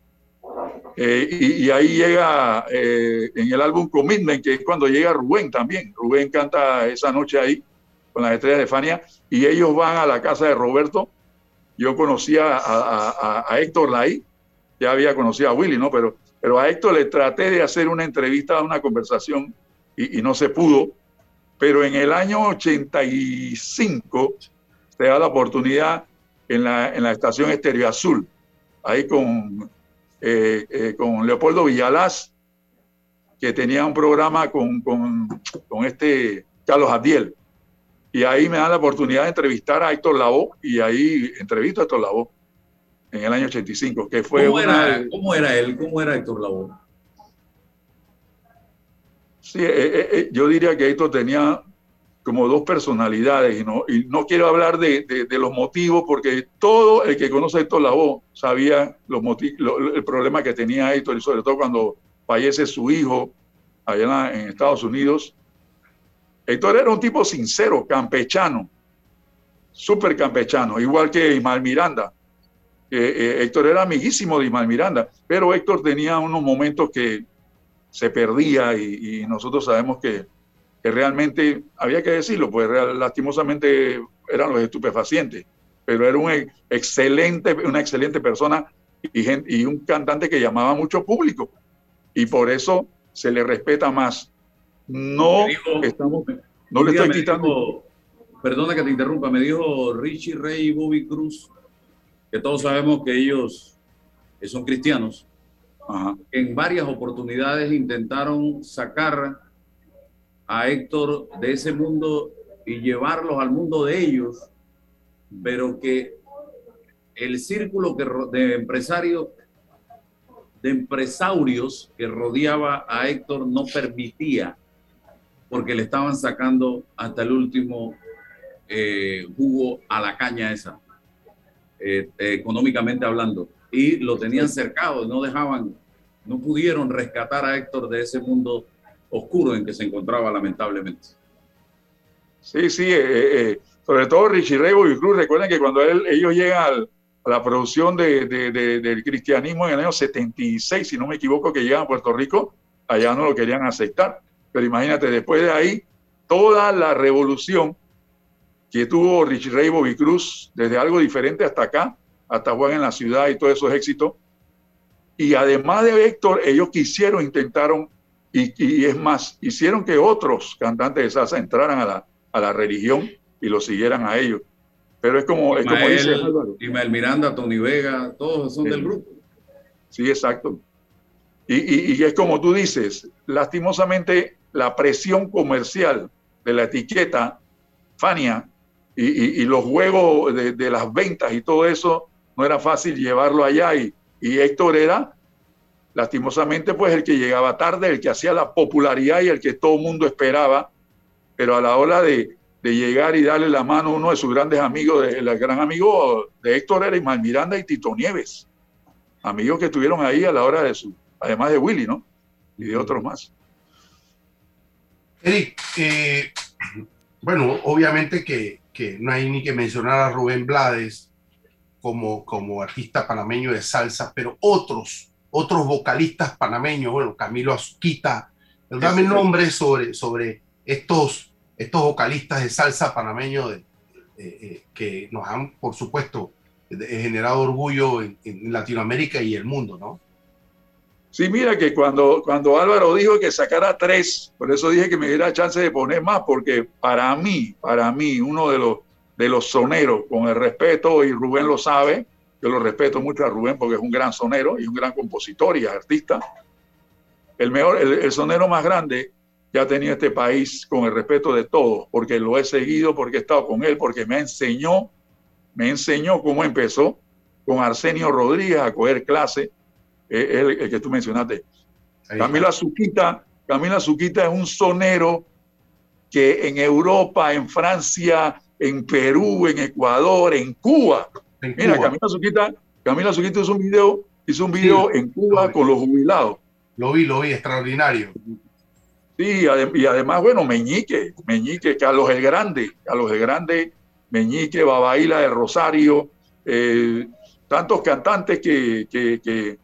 Eh, y, ahí llega eh, en el álbum Commitment, que es cuando llega Rubén también. Rubén canta esa noche ahí con las estrellas de Fania y ellos van a la casa de Roberto. Yo conocí a, Héctor ahí ya había conocido a Willy, ¿no? Pero, pero a Héctor le traté de hacer una entrevista, una conversación y, no se pudo. Pero en el año 85 se da la oportunidad en la, en la estación Estéreo Azul, ahí con, eh, eh, con Leopoldo Villalaz, que tenía un programa con, con, con este Carlos Adiel. y ahí me dan la oportunidad de entrevistar a Héctor Lavoe y ahí entrevisto a Héctor Lavoe en el año 85, que fue ¿Cómo, una... era, ¿Cómo era él? ¿Cómo era Héctor Lavoe? Sí, eh, yo diría que Héctor tenía como dos personalidades y no, y no quiero hablar de, de, los motivos porque todo el que conoce a Héctor Lavoe sabía los lo, el problema que tenía Héctor y sobre todo cuando fallece su hijo allá en, Estados Unidos. Héctor era un tipo sincero, campechano, súper campechano, igual que Ismael Miranda. Héctor era amiguísimo de Ismael Miranda, pero Héctor tenía unos momentos que se perdía y, nosotros sabemos que, realmente, había que decirlo, pues lastimosamente eran los estupefacientes, pero era un excelente, una excelente persona y, y un cantante que llamaba mucho público y por eso se le respeta más. No estamos, no le estoy quitando. perdona que te interrumpa, me dijo Richie Rey y Bobby Cruz, que todos sabemos que ellos son cristianos, en varias oportunidades intentaron sacar a Héctor de ese mundo y llevarlos al mundo de ellos, pero que el círculo de empresarios, de empresarios que rodeaba a Héctor no permitía, porque le estaban sacando hasta el último eh, jugo a la caña esa, eh, económicamente hablando. Y lo tenían cercado, no dejaban, no pudieron rescatar a Héctor de ese mundo oscuro en que se encontraba lamentablemente. Sí, sí, eh, eh, eh, sobre todo Richie Rey y Cruz, recuerden que cuando ellos llegan a la producción de, del cristianismo en el año 76, si no me equivoco, que llegan a Puerto Rico, allá no lo querían aceptar. Pero imagínate, después de ahí, toda la revolución que tuvo Richie Ray y Cruz, desde algo diferente hasta acá, hasta Juan en la ciudad y todos esos éxitos. Y además de Héctor, ellos quisieron, intentaron, y, es más, hicieron que otros cantantes de salsa entraran a la, a la religión y lo siguieran a ellos. Pero es como, es como dice Álvaro. Ismael Miranda, Tony Vega, todos son del grupo. Sí, exacto. Y, y, y, es como tú dices, lastimosamente la presión comercial de la etiqueta Fania y, y los juegos de, de, las ventas y todo eso no era fácil llevarlo allá y, y Héctor era lastimosamente pues el que llegaba tarde, el que hacía la popularidad y el que todo el mundo esperaba, pero a la hora de, de, llegar y darle la mano a uno de sus grandes amigos, el gran amigo de Héctor era Ismael Miranda y Tito Nieves, amigos que estuvieron ahí a la hora de su, además de Willy, ¿no? Y de otros más. Eric, eh, bueno, obviamente que, que no hay ni que mencionar a Rubén Blades, como, como artista panameño de salsa, pero otros, otros vocalistas panameños, bueno, Camilo Azuquita, dame nombres sobre, sobre estos, estos vocalistas de salsa panameño de, eh, que nos han, por supuesto, generado orgullo en, Latinoamérica y el mundo, ¿no? Sí, mira que cuando, cuando Álvaro dijo que sacara tres, por eso dije que me diera chance de poner más, porque para mí, para mí, uno de los de los soneros, con el respeto, y Rubén lo sabe, yo lo respeto mucho a Rubén porque es un gran sonero y un gran compositor y artista. El, mejor, el, sonero más grande que ha tenido este país con el respeto de todos, porque lo he seguido, porque he estado con él, porque me enseñó, me enseñó cómo empezó con Arsenio Rodríguez a coger clase, eh, el, el, que tú mencionaste. Camila Zuquita, Camila Zuquita es un sonero que en Europa, en Francia, en Perú, en Ecuador, en Cuba. Mira, Camila Suquita, Camila Suquita hizo un video, hizo un video en Cuba con los jubilados. Lo vi, lo vi, extraordinario. Sí, y además, bueno, Meñique, Meñique, Carlos el Grande, Carlos el Grande, Meñique, Babaila de Rosario, eh, tantos cantantes que, que, que,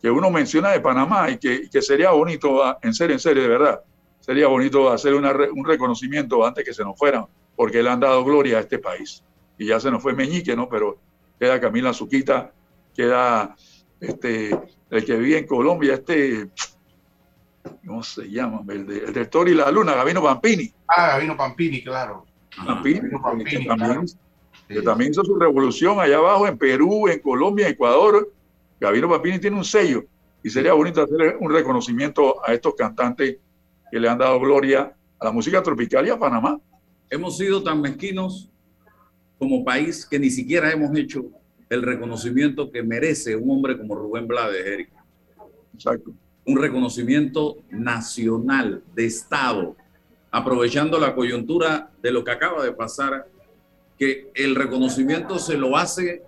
que, uno menciona de Panamá y que, que sería bonito, ah, en serio, en serio, de verdad, sería bonito hacer una, un reconocimiento antes que se nos fueran porque le han dado gloria a este país. Y ya se nos fue Meñique, ¿no? Pero queda Camila Zuquita, queda este, el que vive en Colombia, este, ¿cómo se llama? El, de, el del y la Luna, Gavino Pampini. Ah, Gavino Pampini, claro. Pampini, que, también, que también hizo su revolución allá abajo en Perú, en Colombia, en Ecuador. Gavino Pampini tiene un sello y sería bonito hacer un reconocimiento a estos cantantes que le han dado gloria a la música tropical y a Panamá hemos sido tan mezquinos como país que ni siquiera hemos hecho el reconocimiento que merece un hombre como Rubén Blades, Eric. Exacto. Un reconocimiento nacional, de Estado, aprovechando la coyuntura de lo que acaba de pasar, que el reconocimiento se lo hace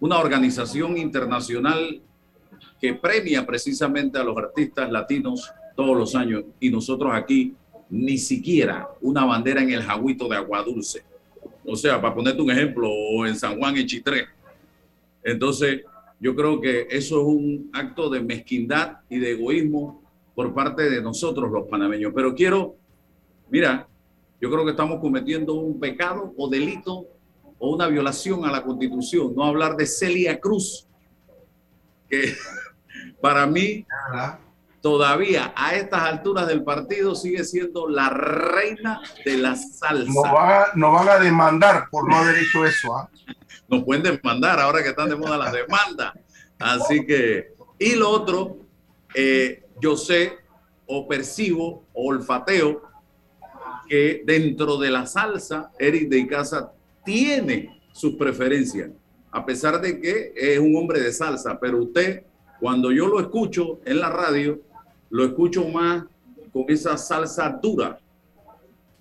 una organización internacional que premia precisamente a los artistas latinos todos los años y nosotros aquí ni siquiera una bandera en el jaguito de agua dulce. O sea, para ponerte un ejemplo, o en San Juan, en Chitré. Entonces, yo creo que eso es un acto de mezquindad y de egoísmo por parte de nosotros los panameños. Pero quiero, mira, yo creo que estamos cometiendo un pecado o delito o una violación a la constitución. No hablar de Celia Cruz, que *laughs* para mí todavía a estas alturas del partido sigue siendo la reina de la salsa. Nos van a, no van a demandar por no haber hecho eso. ¿ah? *laughs* Nos pueden demandar ahora que están de moda las demandas. Así que, y lo otro, eh, yo sé o percibo o olfateo que dentro de la salsa, Eric de Icaza tiene sus preferencias, a pesar de que es un hombre de salsa, pero usted, cuando yo lo escucho en la radio, lo escucho más con esa salsa dura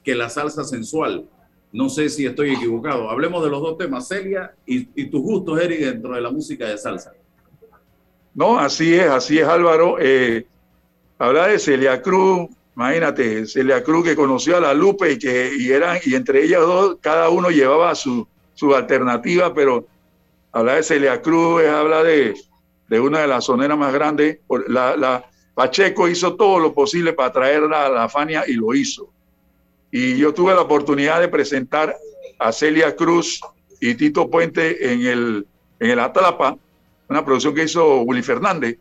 que la salsa sensual. No sé si estoy equivocado. Hablemos de los dos temas, Celia y, y tus gustos, Eric, dentro de la música de salsa. No, así es, así es, Álvaro. Eh, habla de Celia Cruz, imagínate, Celia Cruz que conoció a la Lupe y que y eran, y entre ellas dos, cada uno llevaba su, su alternativa, pero habla de Celia Cruz, habla de, de una de las soneras más grandes. La, la, Pacheco hizo todo lo posible para traerla a la Fania y lo hizo. Y yo tuve la oportunidad de presentar a Celia Cruz y Tito Puente en el, en el Atlapa, una producción que hizo Willy Fernández.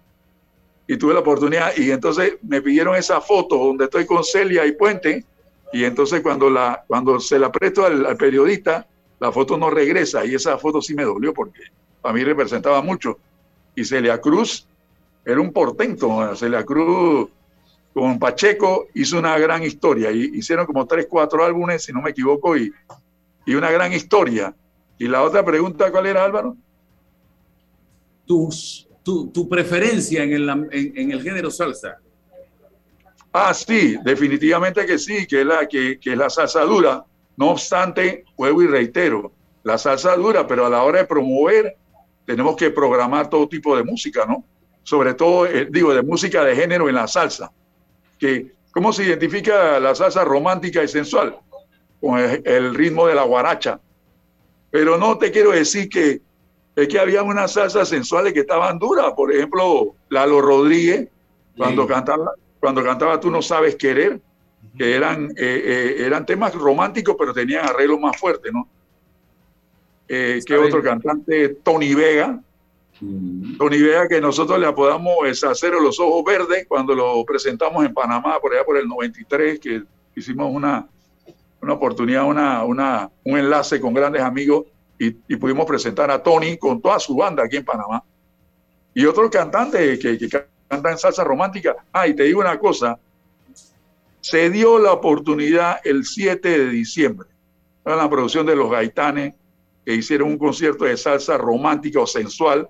Y tuve la oportunidad, y entonces me pidieron esa foto donde estoy con Celia y Puente. Y entonces cuando, la, cuando se la presto al, al periodista, la foto no regresa. Y esa foto sí me dolió porque para mí representaba mucho. Y Celia Cruz era un portento. Celia Cruz con Pacheco hizo una gran historia. Y hicieron como tres, cuatro álbumes, si no me equivoco, y, y una gran historia. Y la otra pregunta, ¿cuál era, Álvaro? Tus, tu, tu preferencia en el, en, en, el género salsa. Ah, sí, definitivamente que sí, que es la, que, que es la salsa dura. No obstante, juego y reitero, la salsa dura, pero a la hora de promover tenemos que programar todo tipo de música, ¿no? Sobre todo, eh, digo, de música de género en la salsa. Que, ¿Cómo se identifica la salsa romántica y sensual? Con el, el ritmo de la guaracha. Pero no te quiero decir que es que había unas salsas sensuales que estaban duras. Por ejemplo, Lalo Rodríguez, cuando, sí. cantaba, cuando cantaba Tú no sabes querer, que eran, eh, eh, eran temas románticos, pero tenían arreglos más fuertes, ¿no? Eh, ¿Qué otro cantante? Tony Vega, Tony Vega, que nosotros le apodamos el Sacero Los Ojos Verdes, cuando lo presentamos en Panamá, por allá por el 93, que hicimos una, una oportunidad, una, una, un enlace con grandes amigos y, pudimos presentar a Tony con toda su banda aquí en Panamá. Y otros cantantes que, que cantan salsa romántica. Ah, te digo una cosa, se dio la oportunidad el 7 de diciembre, en la producción de los Gaitanes, que hicieron un concierto de salsa romántica o sensual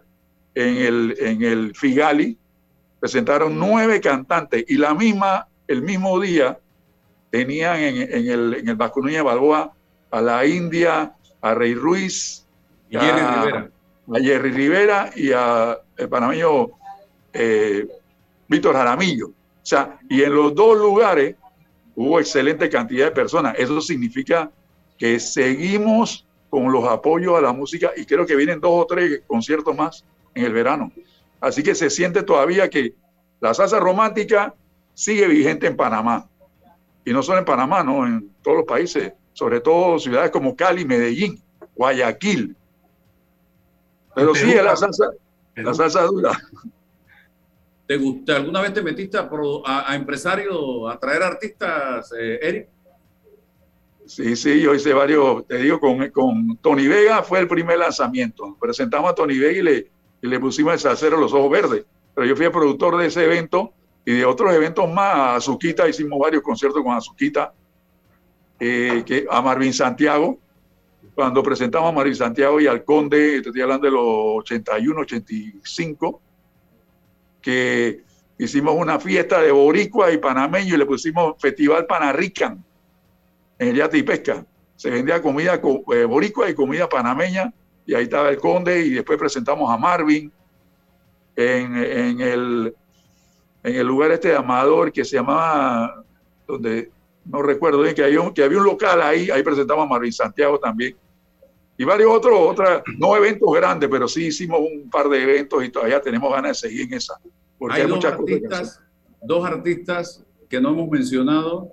en el, en el Figali, presentaron nueve cantantes y la misma, el mismo día tenían en, en el, en el Bascuña Balboa a la India, a Rey Ruiz, y Jerry a, Rivera. a Jerry Rivera y a el panameño eh, Víctor Jaramillo. O sea, y en los dos lugares hubo excelente cantidad de personas. Eso significa que seguimos con los apoyos a la música y creo que vienen dos o tres conciertos más en el verano. Así que se siente todavía que la salsa romántica sigue vigente en Panamá. Y no solo en Panamá, no, en todos los países, sobre todo ciudades como Cali, Medellín, Guayaquil. Pero sí, la salsa, la salsa dura. ¿Te gusta? ¿Alguna vez te metiste a, a, a empresario, a traer artistas, eh, Eric? Sí, sí, yo hice varios, te digo, con, con Tony Vega fue el primer lanzamiento. Presentamos a Tony Vega y le, y le pusimos el salsero Los Ojos Verdes. Pero yo fui el productor de ese evento y de otros eventos más. Azuquita, hicimos varios conciertos con Azuquita. eh, que, a Marvin Santiago, cuando presentamos a Marvin Santiago y al Conde, estoy hablando de los 81, 85, que hicimos una fiesta de boricua y panameño y le pusimos Festival Panarrican en el Yate y Pesca. Se vendía comida eh, boricua y comida panameña y ahí estaba el Conde y después presentamos a Marvin en, en el, en el lugar este de Amador que se llamaba, donde no recuerdo bien, que, había un, que había un local ahí, ahí presentamos a Marvin Santiago también. Y varios otros, otras, no eventos grandes, pero sí hicimos un par de eventos y todavía tenemos ganas de seguir en esa. Porque hay, muchas artistas, dos artistas que no hemos mencionado,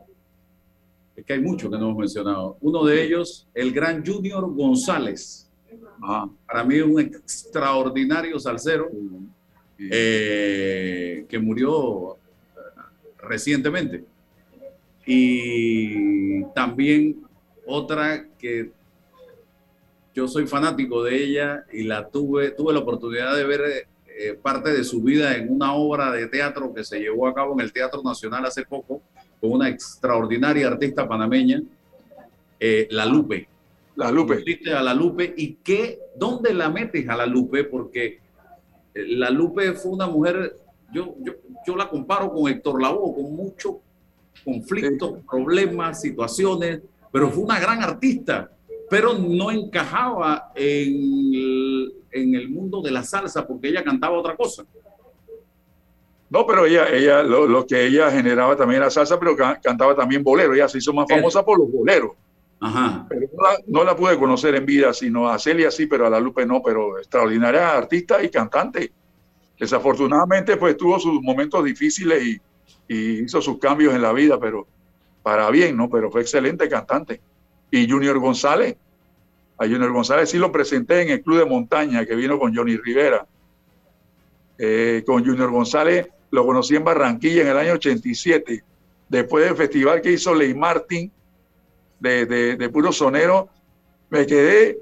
es que hay muchos que no hemos mencionado. Uno de ellos, el gran Junior González. Para mí un extraordinario salsero eh, que murió recientemente. Y también otra que yo soy fanático de ella y la tuve, tuve la oportunidad de ver eh, parte de su vida en una obra de teatro que se llevó a cabo en el Teatro Nacional hace poco con una extraordinaria artista panameña, eh, La Lupe. La Lupe. a La Lupe y qué, ¿dónde la metes a La Lupe? Porque eh, La Lupe fue una mujer, yo, yo, yo la comparo con Héctor Lavoe, con muchos conflictos, problemas, situaciones, pero fue una gran artista, pero no encajaba en el, en el mundo de la salsa porque ella cantaba otra cosa. No, pero ella, ella lo, que ella generaba también era salsa, pero cantaba también bolero. Ella se hizo más famosa por los boleros. Ajá. Pero no la, pude conocer en vida, sino a Celia sí, pero a la Lupe no, pero extraordinaria artista y cantante. Desafortunadamente, pues tuvo sus momentos difíciles y, y hizo sus cambios en la vida, pero para bien, ¿no? Pero fue excelente cantante. Y Junior González, a Junior González sí lo presenté en el Club de Montaña que vino con Johnny Rivera. Eh, con Junior González lo conocí en Barranquilla en el año 87, después del festival que hizo Ley Martin de, puro sonero. Me quedé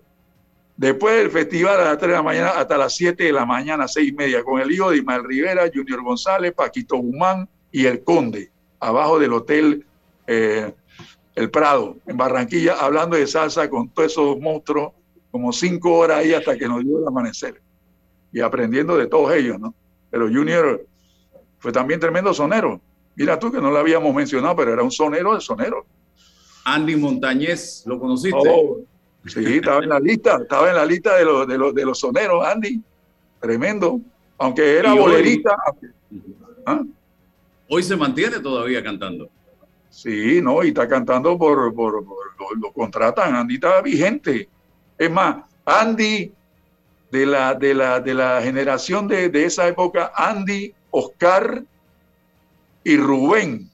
después del festival a las 3 de la mañana hasta las 7 de la mañana, 6 y media, con el hijo de Ismael Rivera, Junior González, Paquito Guzmán y el Conde, abajo del hotel eh, El Prado, en Barranquilla, hablando de salsa con todos esos monstruos, como cinco horas ahí hasta que nos dio el amanecer. Y aprendiendo de todos ellos, ¿no? Pero Junior fue también tremendo sonero. Mira tú que no lo habíamos mencionado, pero era un sonero de sonero. Andy Montañez, ¿lo conociste? Oh, sí, estaba en la lista, estaba en la lista de los, de los, de los soneros, Andy. Tremendo. Aunque era bolerista. ¿Ah? Hoy se mantiene todavía cantando. Sí, no, y está cantando por, por, lo, contratan. Andy está vigente. Es más, Andy, de la, de la, de la generación de, de esa época, Andy Oscar y Rubén,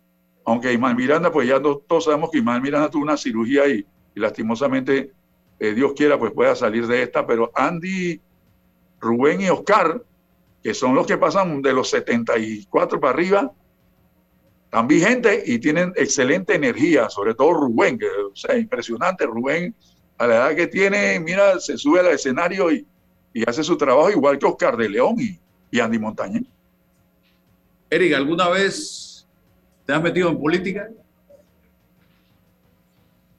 aunque Imán Miranda, pues ya todos sabemos que Imán Miranda tuvo una cirugía y, lastimosamente, eh, Dios quiera, pues pueda salir de esta, pero Andy, Rubén y Oscar, que son los que pasan de los 74 para arriba, están vigentes y tienen excelente energía, sobre todo Rubén, que es impresionante, Rubén, a la edad que tiene, mira, se sube al escenario y, hace su trabajo igual que Oscar de León y, y Andy Montañez. Eric, ¿alguna vez te has metido en política?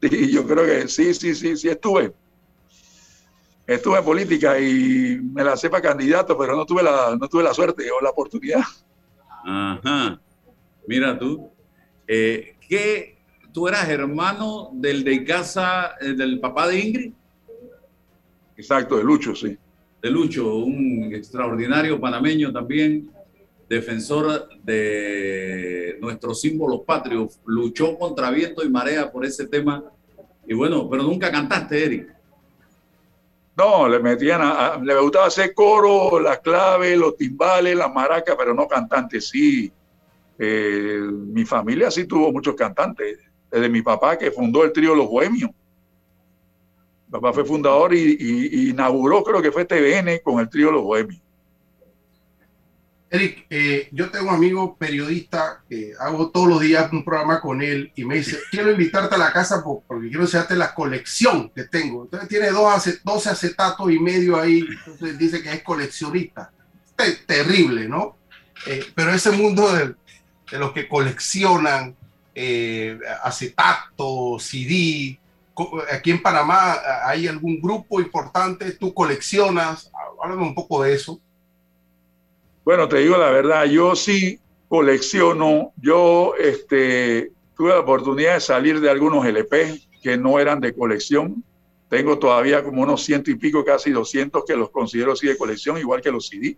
Sí, yo creo que sí, sí, sí, sí estuve. Estuve en política y me la para candidato, pero no tuve la, no tuve la suerte o la oportunidad. Ajá. Mira tú. Eh, ¿qué, ¿Tú eras hermano del de casa eh, del papá de Ingrid? Exacto, de Lucho, sí. De Lucho, un extraordinario panameño también defensor de nuestros símbolos patrios, luchó contra viento y marea por ese tema. Y bueno, pero nunca cantaste, Eric. No, le metían a, le gustaba hacer coro, la clave, los timbales, la maraca, pero no cantante, sí. Eh, mi familia sí tuvo muchos cantantes, desde mi papá que fundó el trío Los Bohemios. Mi papá fue fundador y, y inauguró, creo que fue TVN con el trío Los Bohemios. Eric, eh, yo tengo un amigo periodista que hago todos los días un programa con él y me dice, quiero invitarte a la casa porque quiero enseñarte la colección que tengo. Entonces tiene dos 12 acetatos y medio ahí, entonces dice que es coleccionista. terrible, ¿no? Eh, pero ese mundo de, los que coleccionan eh, acetato, CD. Aquí en Panamá hay algún grupo importante, tú coleccionas, háblame un poco de eso. Bueno, te digo la verdad, yo sí colecciono, yo este, tuve la oportunidad de salir de algunos LP que no eran de colección, tengo todavía como unos ciento y pico, casi 200 que los considero así de colección, igual que los CD.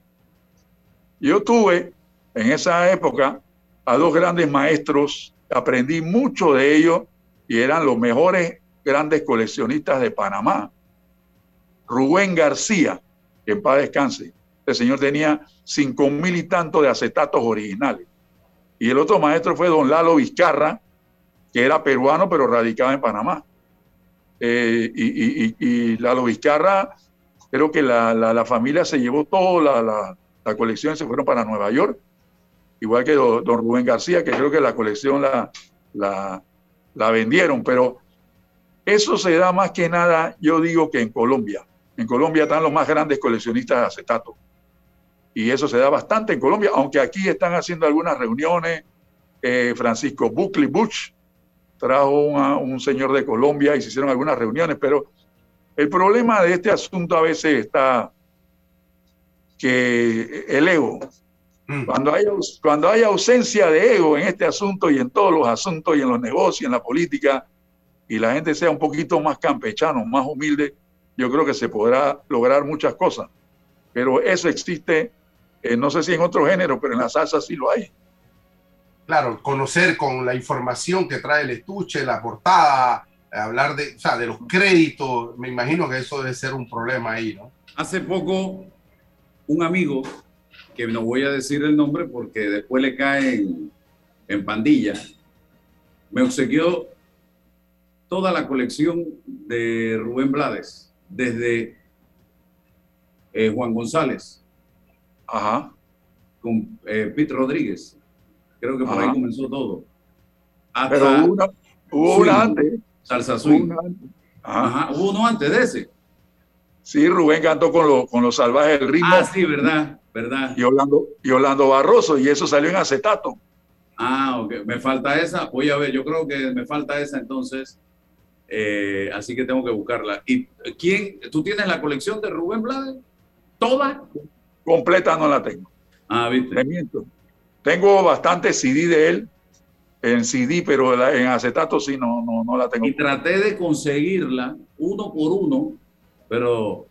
Yo tuve en esa época a dos grandes maestros, aprendí mucho de ellos y eran los mejores grandes coleccionistas de Panamá. Rubén García, que en paz descanse. El señor tenía cinco mil y tanto de acetatos originales. Y el otro maestro fue don Lalo Vizcarra, que era peruano pero radicado en Panamá. Eh, y, Lalo Vizcarra, creo que la, familia se llevó toda la, la, colección se fueron para Nueva York igual que don, Rubén García, que creo que la colección la, la, vendieron, pero eso se da más que nada, yo digo que en Colombia. En Colombia están los más grandes coleccionistas de acetato. Y eso se da bastante en Colombia, aunque aquí están haciendo algunas reuniones. Eh, Francisco Buckley Bush trajo un señor de Colombia y se hicieron algunas reuniones, pero el problema de este asunto a veces está que el ego, Mm. Cuando hay, cuando hay ausencia de ego en este asunto y en todos los asuntos y en los negocios, en la política, y la gente sea un poquito más campechano, más humilde, yo creo que se podrá lograr muchas cosas. Pero eso existe, eh, no sé si en otro género, pero en la salsa sí lo hay. Claro, conocer con la información que trae el estuche, la portada, hablar de, o sea, de los créditos, me imagino que eso debe ser un problema ahí, ¿no? Hace poco, un amigo que no voy a decir el nombre porque después le cae en, pandilla, me obsequió toda la colección de Rubén Blades, desde eh, Juan González, Ajá. con eh, Pete Rodríguez. Creo que por ahí comenzó todo. Pero hubo una, antes. Salsa Swing. Ajá. Hubo uno antes de ese. Sí, Rubén cantó con, con los salvajes del ritmo. Ah, sí, verdad, verdad. Y Orlando, y Orlando Barroso, y eso salió en acetato. Ah, ok. Me falta esa. Voy a ver, yo creo que me falta esa entonces. Eh, así que tengo que buscarla. ¿Y quién? ¿Tú tienes la colección de Rubén Blades? ¿Toda? Completa no la tengo. Ah, viste. Tengo bastante CD de él en CD, pero en acetato sí no, no, no la tengo. Y traté de conseguirla uno por uno pero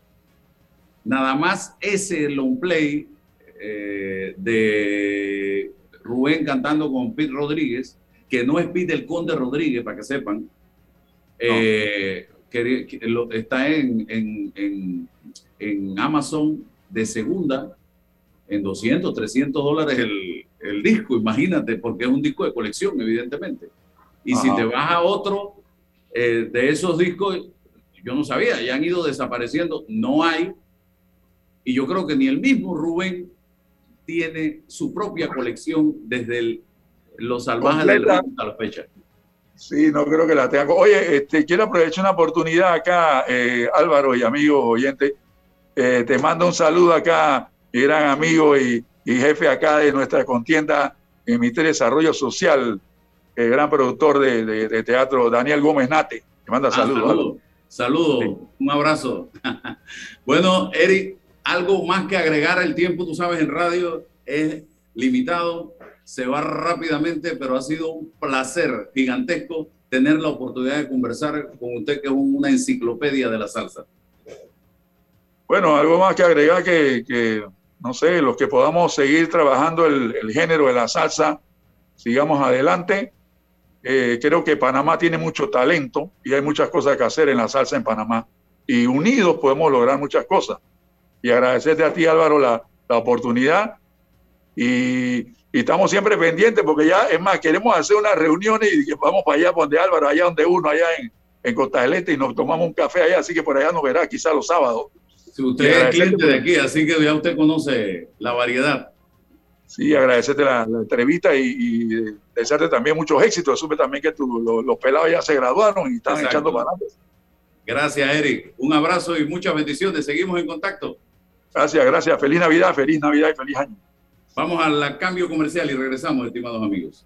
nada más ese long play eh, de Rubén cantando con Pete Rodríguez, que no es Pete el Conde Rodríguez, para que sepan, eh, que, está en, en, Amazon de segunda en 200, 300 dólares el, disco, imagínate, porque es un disco de colección, evidentemente. Y si te vas a otro eh, de esos discos, yo no sabía, ya han ido desapareciendo, no hay. Y yo creo que ni el mismo Rubén tiene su propia colección desde los salvajes del a la fecha. Sí, no creo que la tenga. Oye, este, quiero aprovechar una oportunidad acá, eh, Álvaro y amigos oyentes. Eh, te mando un saludo acá, mi gran amigo y, jefe acá de nuestra contienda en Ministerio de Desarrollo Social, el gran productor de, teatro, Daniel Gómez Nate. Te manda ah, saludos. Saludos, un abrazo. *laughs* bueno, Eric, algo más que agregar el tiempo, tú sabes, en radio es limitado, se va rápidamente, pero ha sido un placer gigantesco tener la oportunidad de conversar con usted, que es una enciclopedia de la salsa. Bueno, algo más que agregar que, no sé, los que podamos seguir trabajando el, el género de la salsa, sigamos adelante eh, creo que Panamá tiene mucho talento y hay muchas cosas que hacer en la salsa en Panamá. Y unidos podemos lograr muchas cosas. Y agradecerte a ti, Álvaro, la, la oportunidad. Y, estamos siempre pendientes porque ya, es más, queremos hacer una reunión y vamos para allá donde Álvaro, allá donde uno, allá en, en Costa del Este y nos tomamos un café allá, así que por allá nos verá quizá los sábados. Si usted es cliente de aquí, así que ya usted conoce la variedad. Sí, agradecerte la, entrevista y, desearte también muchos éxitos. Supe también que los, pelados ya se graduaron y están echando para adelante. Gracias, Eric. Un abrazo y muchas bendiciones. Seguimos en contacto. Gracias, gracias. Feliz Navidad, feliz Navidad y feliz año. Vamos al cambio comercial y regresamos, estimados amigos.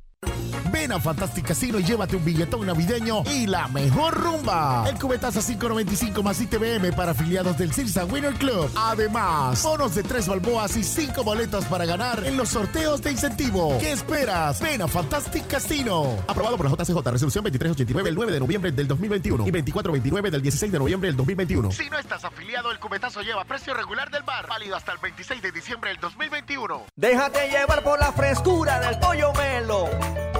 Ven a Fantastic Casino y llévate un billetón navideño y la mejor rumba. El cubetazo 595 más ITBM para afiliados del Cirsa Winner Club. Además, bonos de tres balboas y cinco boletos para ganar en los sorteos de incentivo. ¿Qué esperas? Ven a Fantastic Casino. Aprobado por la JCJ. Resolución 2389 el 9 de noviembre del 2021 y 2429 del 16 de noviembre del 2021. Si no estás afiliado, el cubetazo lleva precio regular del bar. Válido hasta el 26 de diciembre del 2021. Déjate llevar por la frescura del pollo melo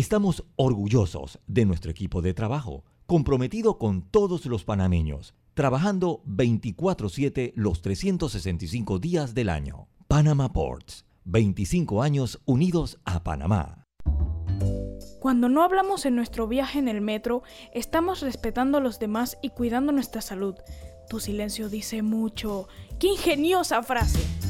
Estamos orgullosos de nuestro equipo de trabajo, comprometido con todos los panameños, trabajando 24/7 los 365 días del año. Panama Ports, 25 años unidos a Panamá. Cuando no hablamos en nuestro viaje en el metro, estamos respetando a los demás y cuidando nuestra salud. Tu silencio dice mucho. ¡Qué ingeniosa frase!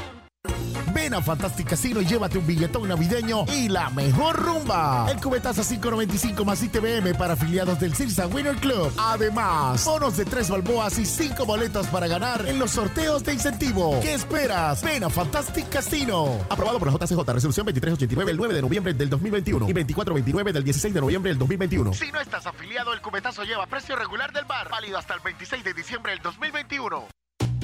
Ven a Fantastic Casino y llévate un billetón navideño y la mejor rumba. El cubetazo 595 más ITBM para afiliados del Cirsa Winner Club. Además, bonos de tres balboas y cinco boletos para ganar en los sorteos de incentivo. ¿Qué esperas? Ven a Fantastic Casino. Aprobado por la JCJ. Resolución 2389 el 9 de noviembre del 2021 y 2429 del 16 de noviembre del 2021. Si no estás afiliado, el cubetazo lleva precio regular del bar. Válido hasta el 26 de diciembre del 2021.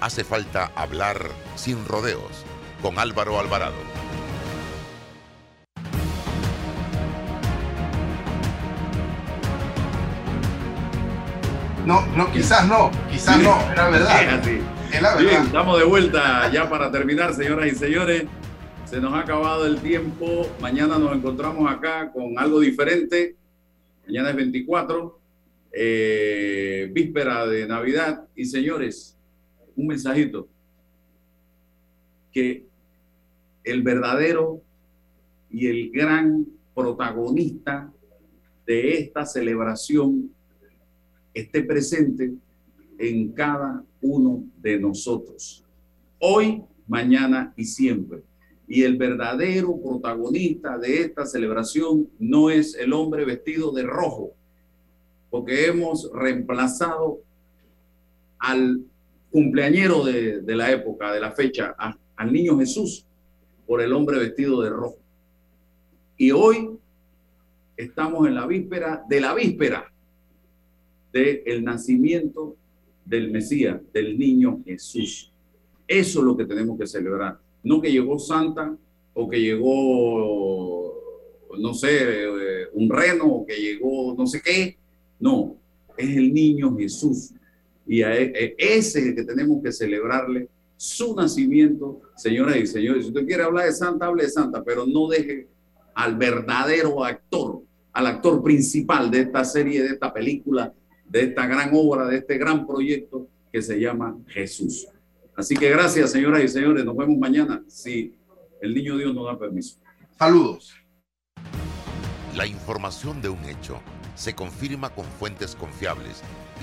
hace falta hablar sin rodeos con Álvaro Alvarado. No, no, quizás no, quizás no, era verdad. Es la verdad. Bien, estamos de vuelta ya para terminar, señoras y señores. Se nos ha acabado el tiempo. Mañana nos encontramos acá con algo diferente. Mañana es 24, eh, víspera de Navidad. Y señores, un mensajito, que el verdadero y el gran protagonista de esta celebración esté presente en cada uno de nosotros, hoy, mañana y siempre. Y el verdadero protagonista de esta celebración no es el hombre vestido de rojo, porque hemos reemplazado al cumpleañero de, la época, de la fecha, al niño Jesús por el hombre vestido de rojo. Y hoy estamos en la víspera de la víspera del el nacimiento del Mesías, del niño Jesús. Eso es lo que tenemos que celebrar. No que llegó Santa o que llegó, no sé, eh, un reno o que llegó no sé qué. No, es el niño Jesús. Y a e- e- ese es el que tenemos que celebrarle su nacimiento, señoras y señores. Si usted quiere hablar de Santa, hable de Santa, pero no deje al verdadero actor, al actor principal de esta serie, de esta película, de esta gran obra, de este gran proyecto que se llama Jesús. Así que gracias, señoras y señores. Nos vemos mañana, si el niño Dios nos da permiso. Saludos. La información de un hecho se confirma con fuentes confiables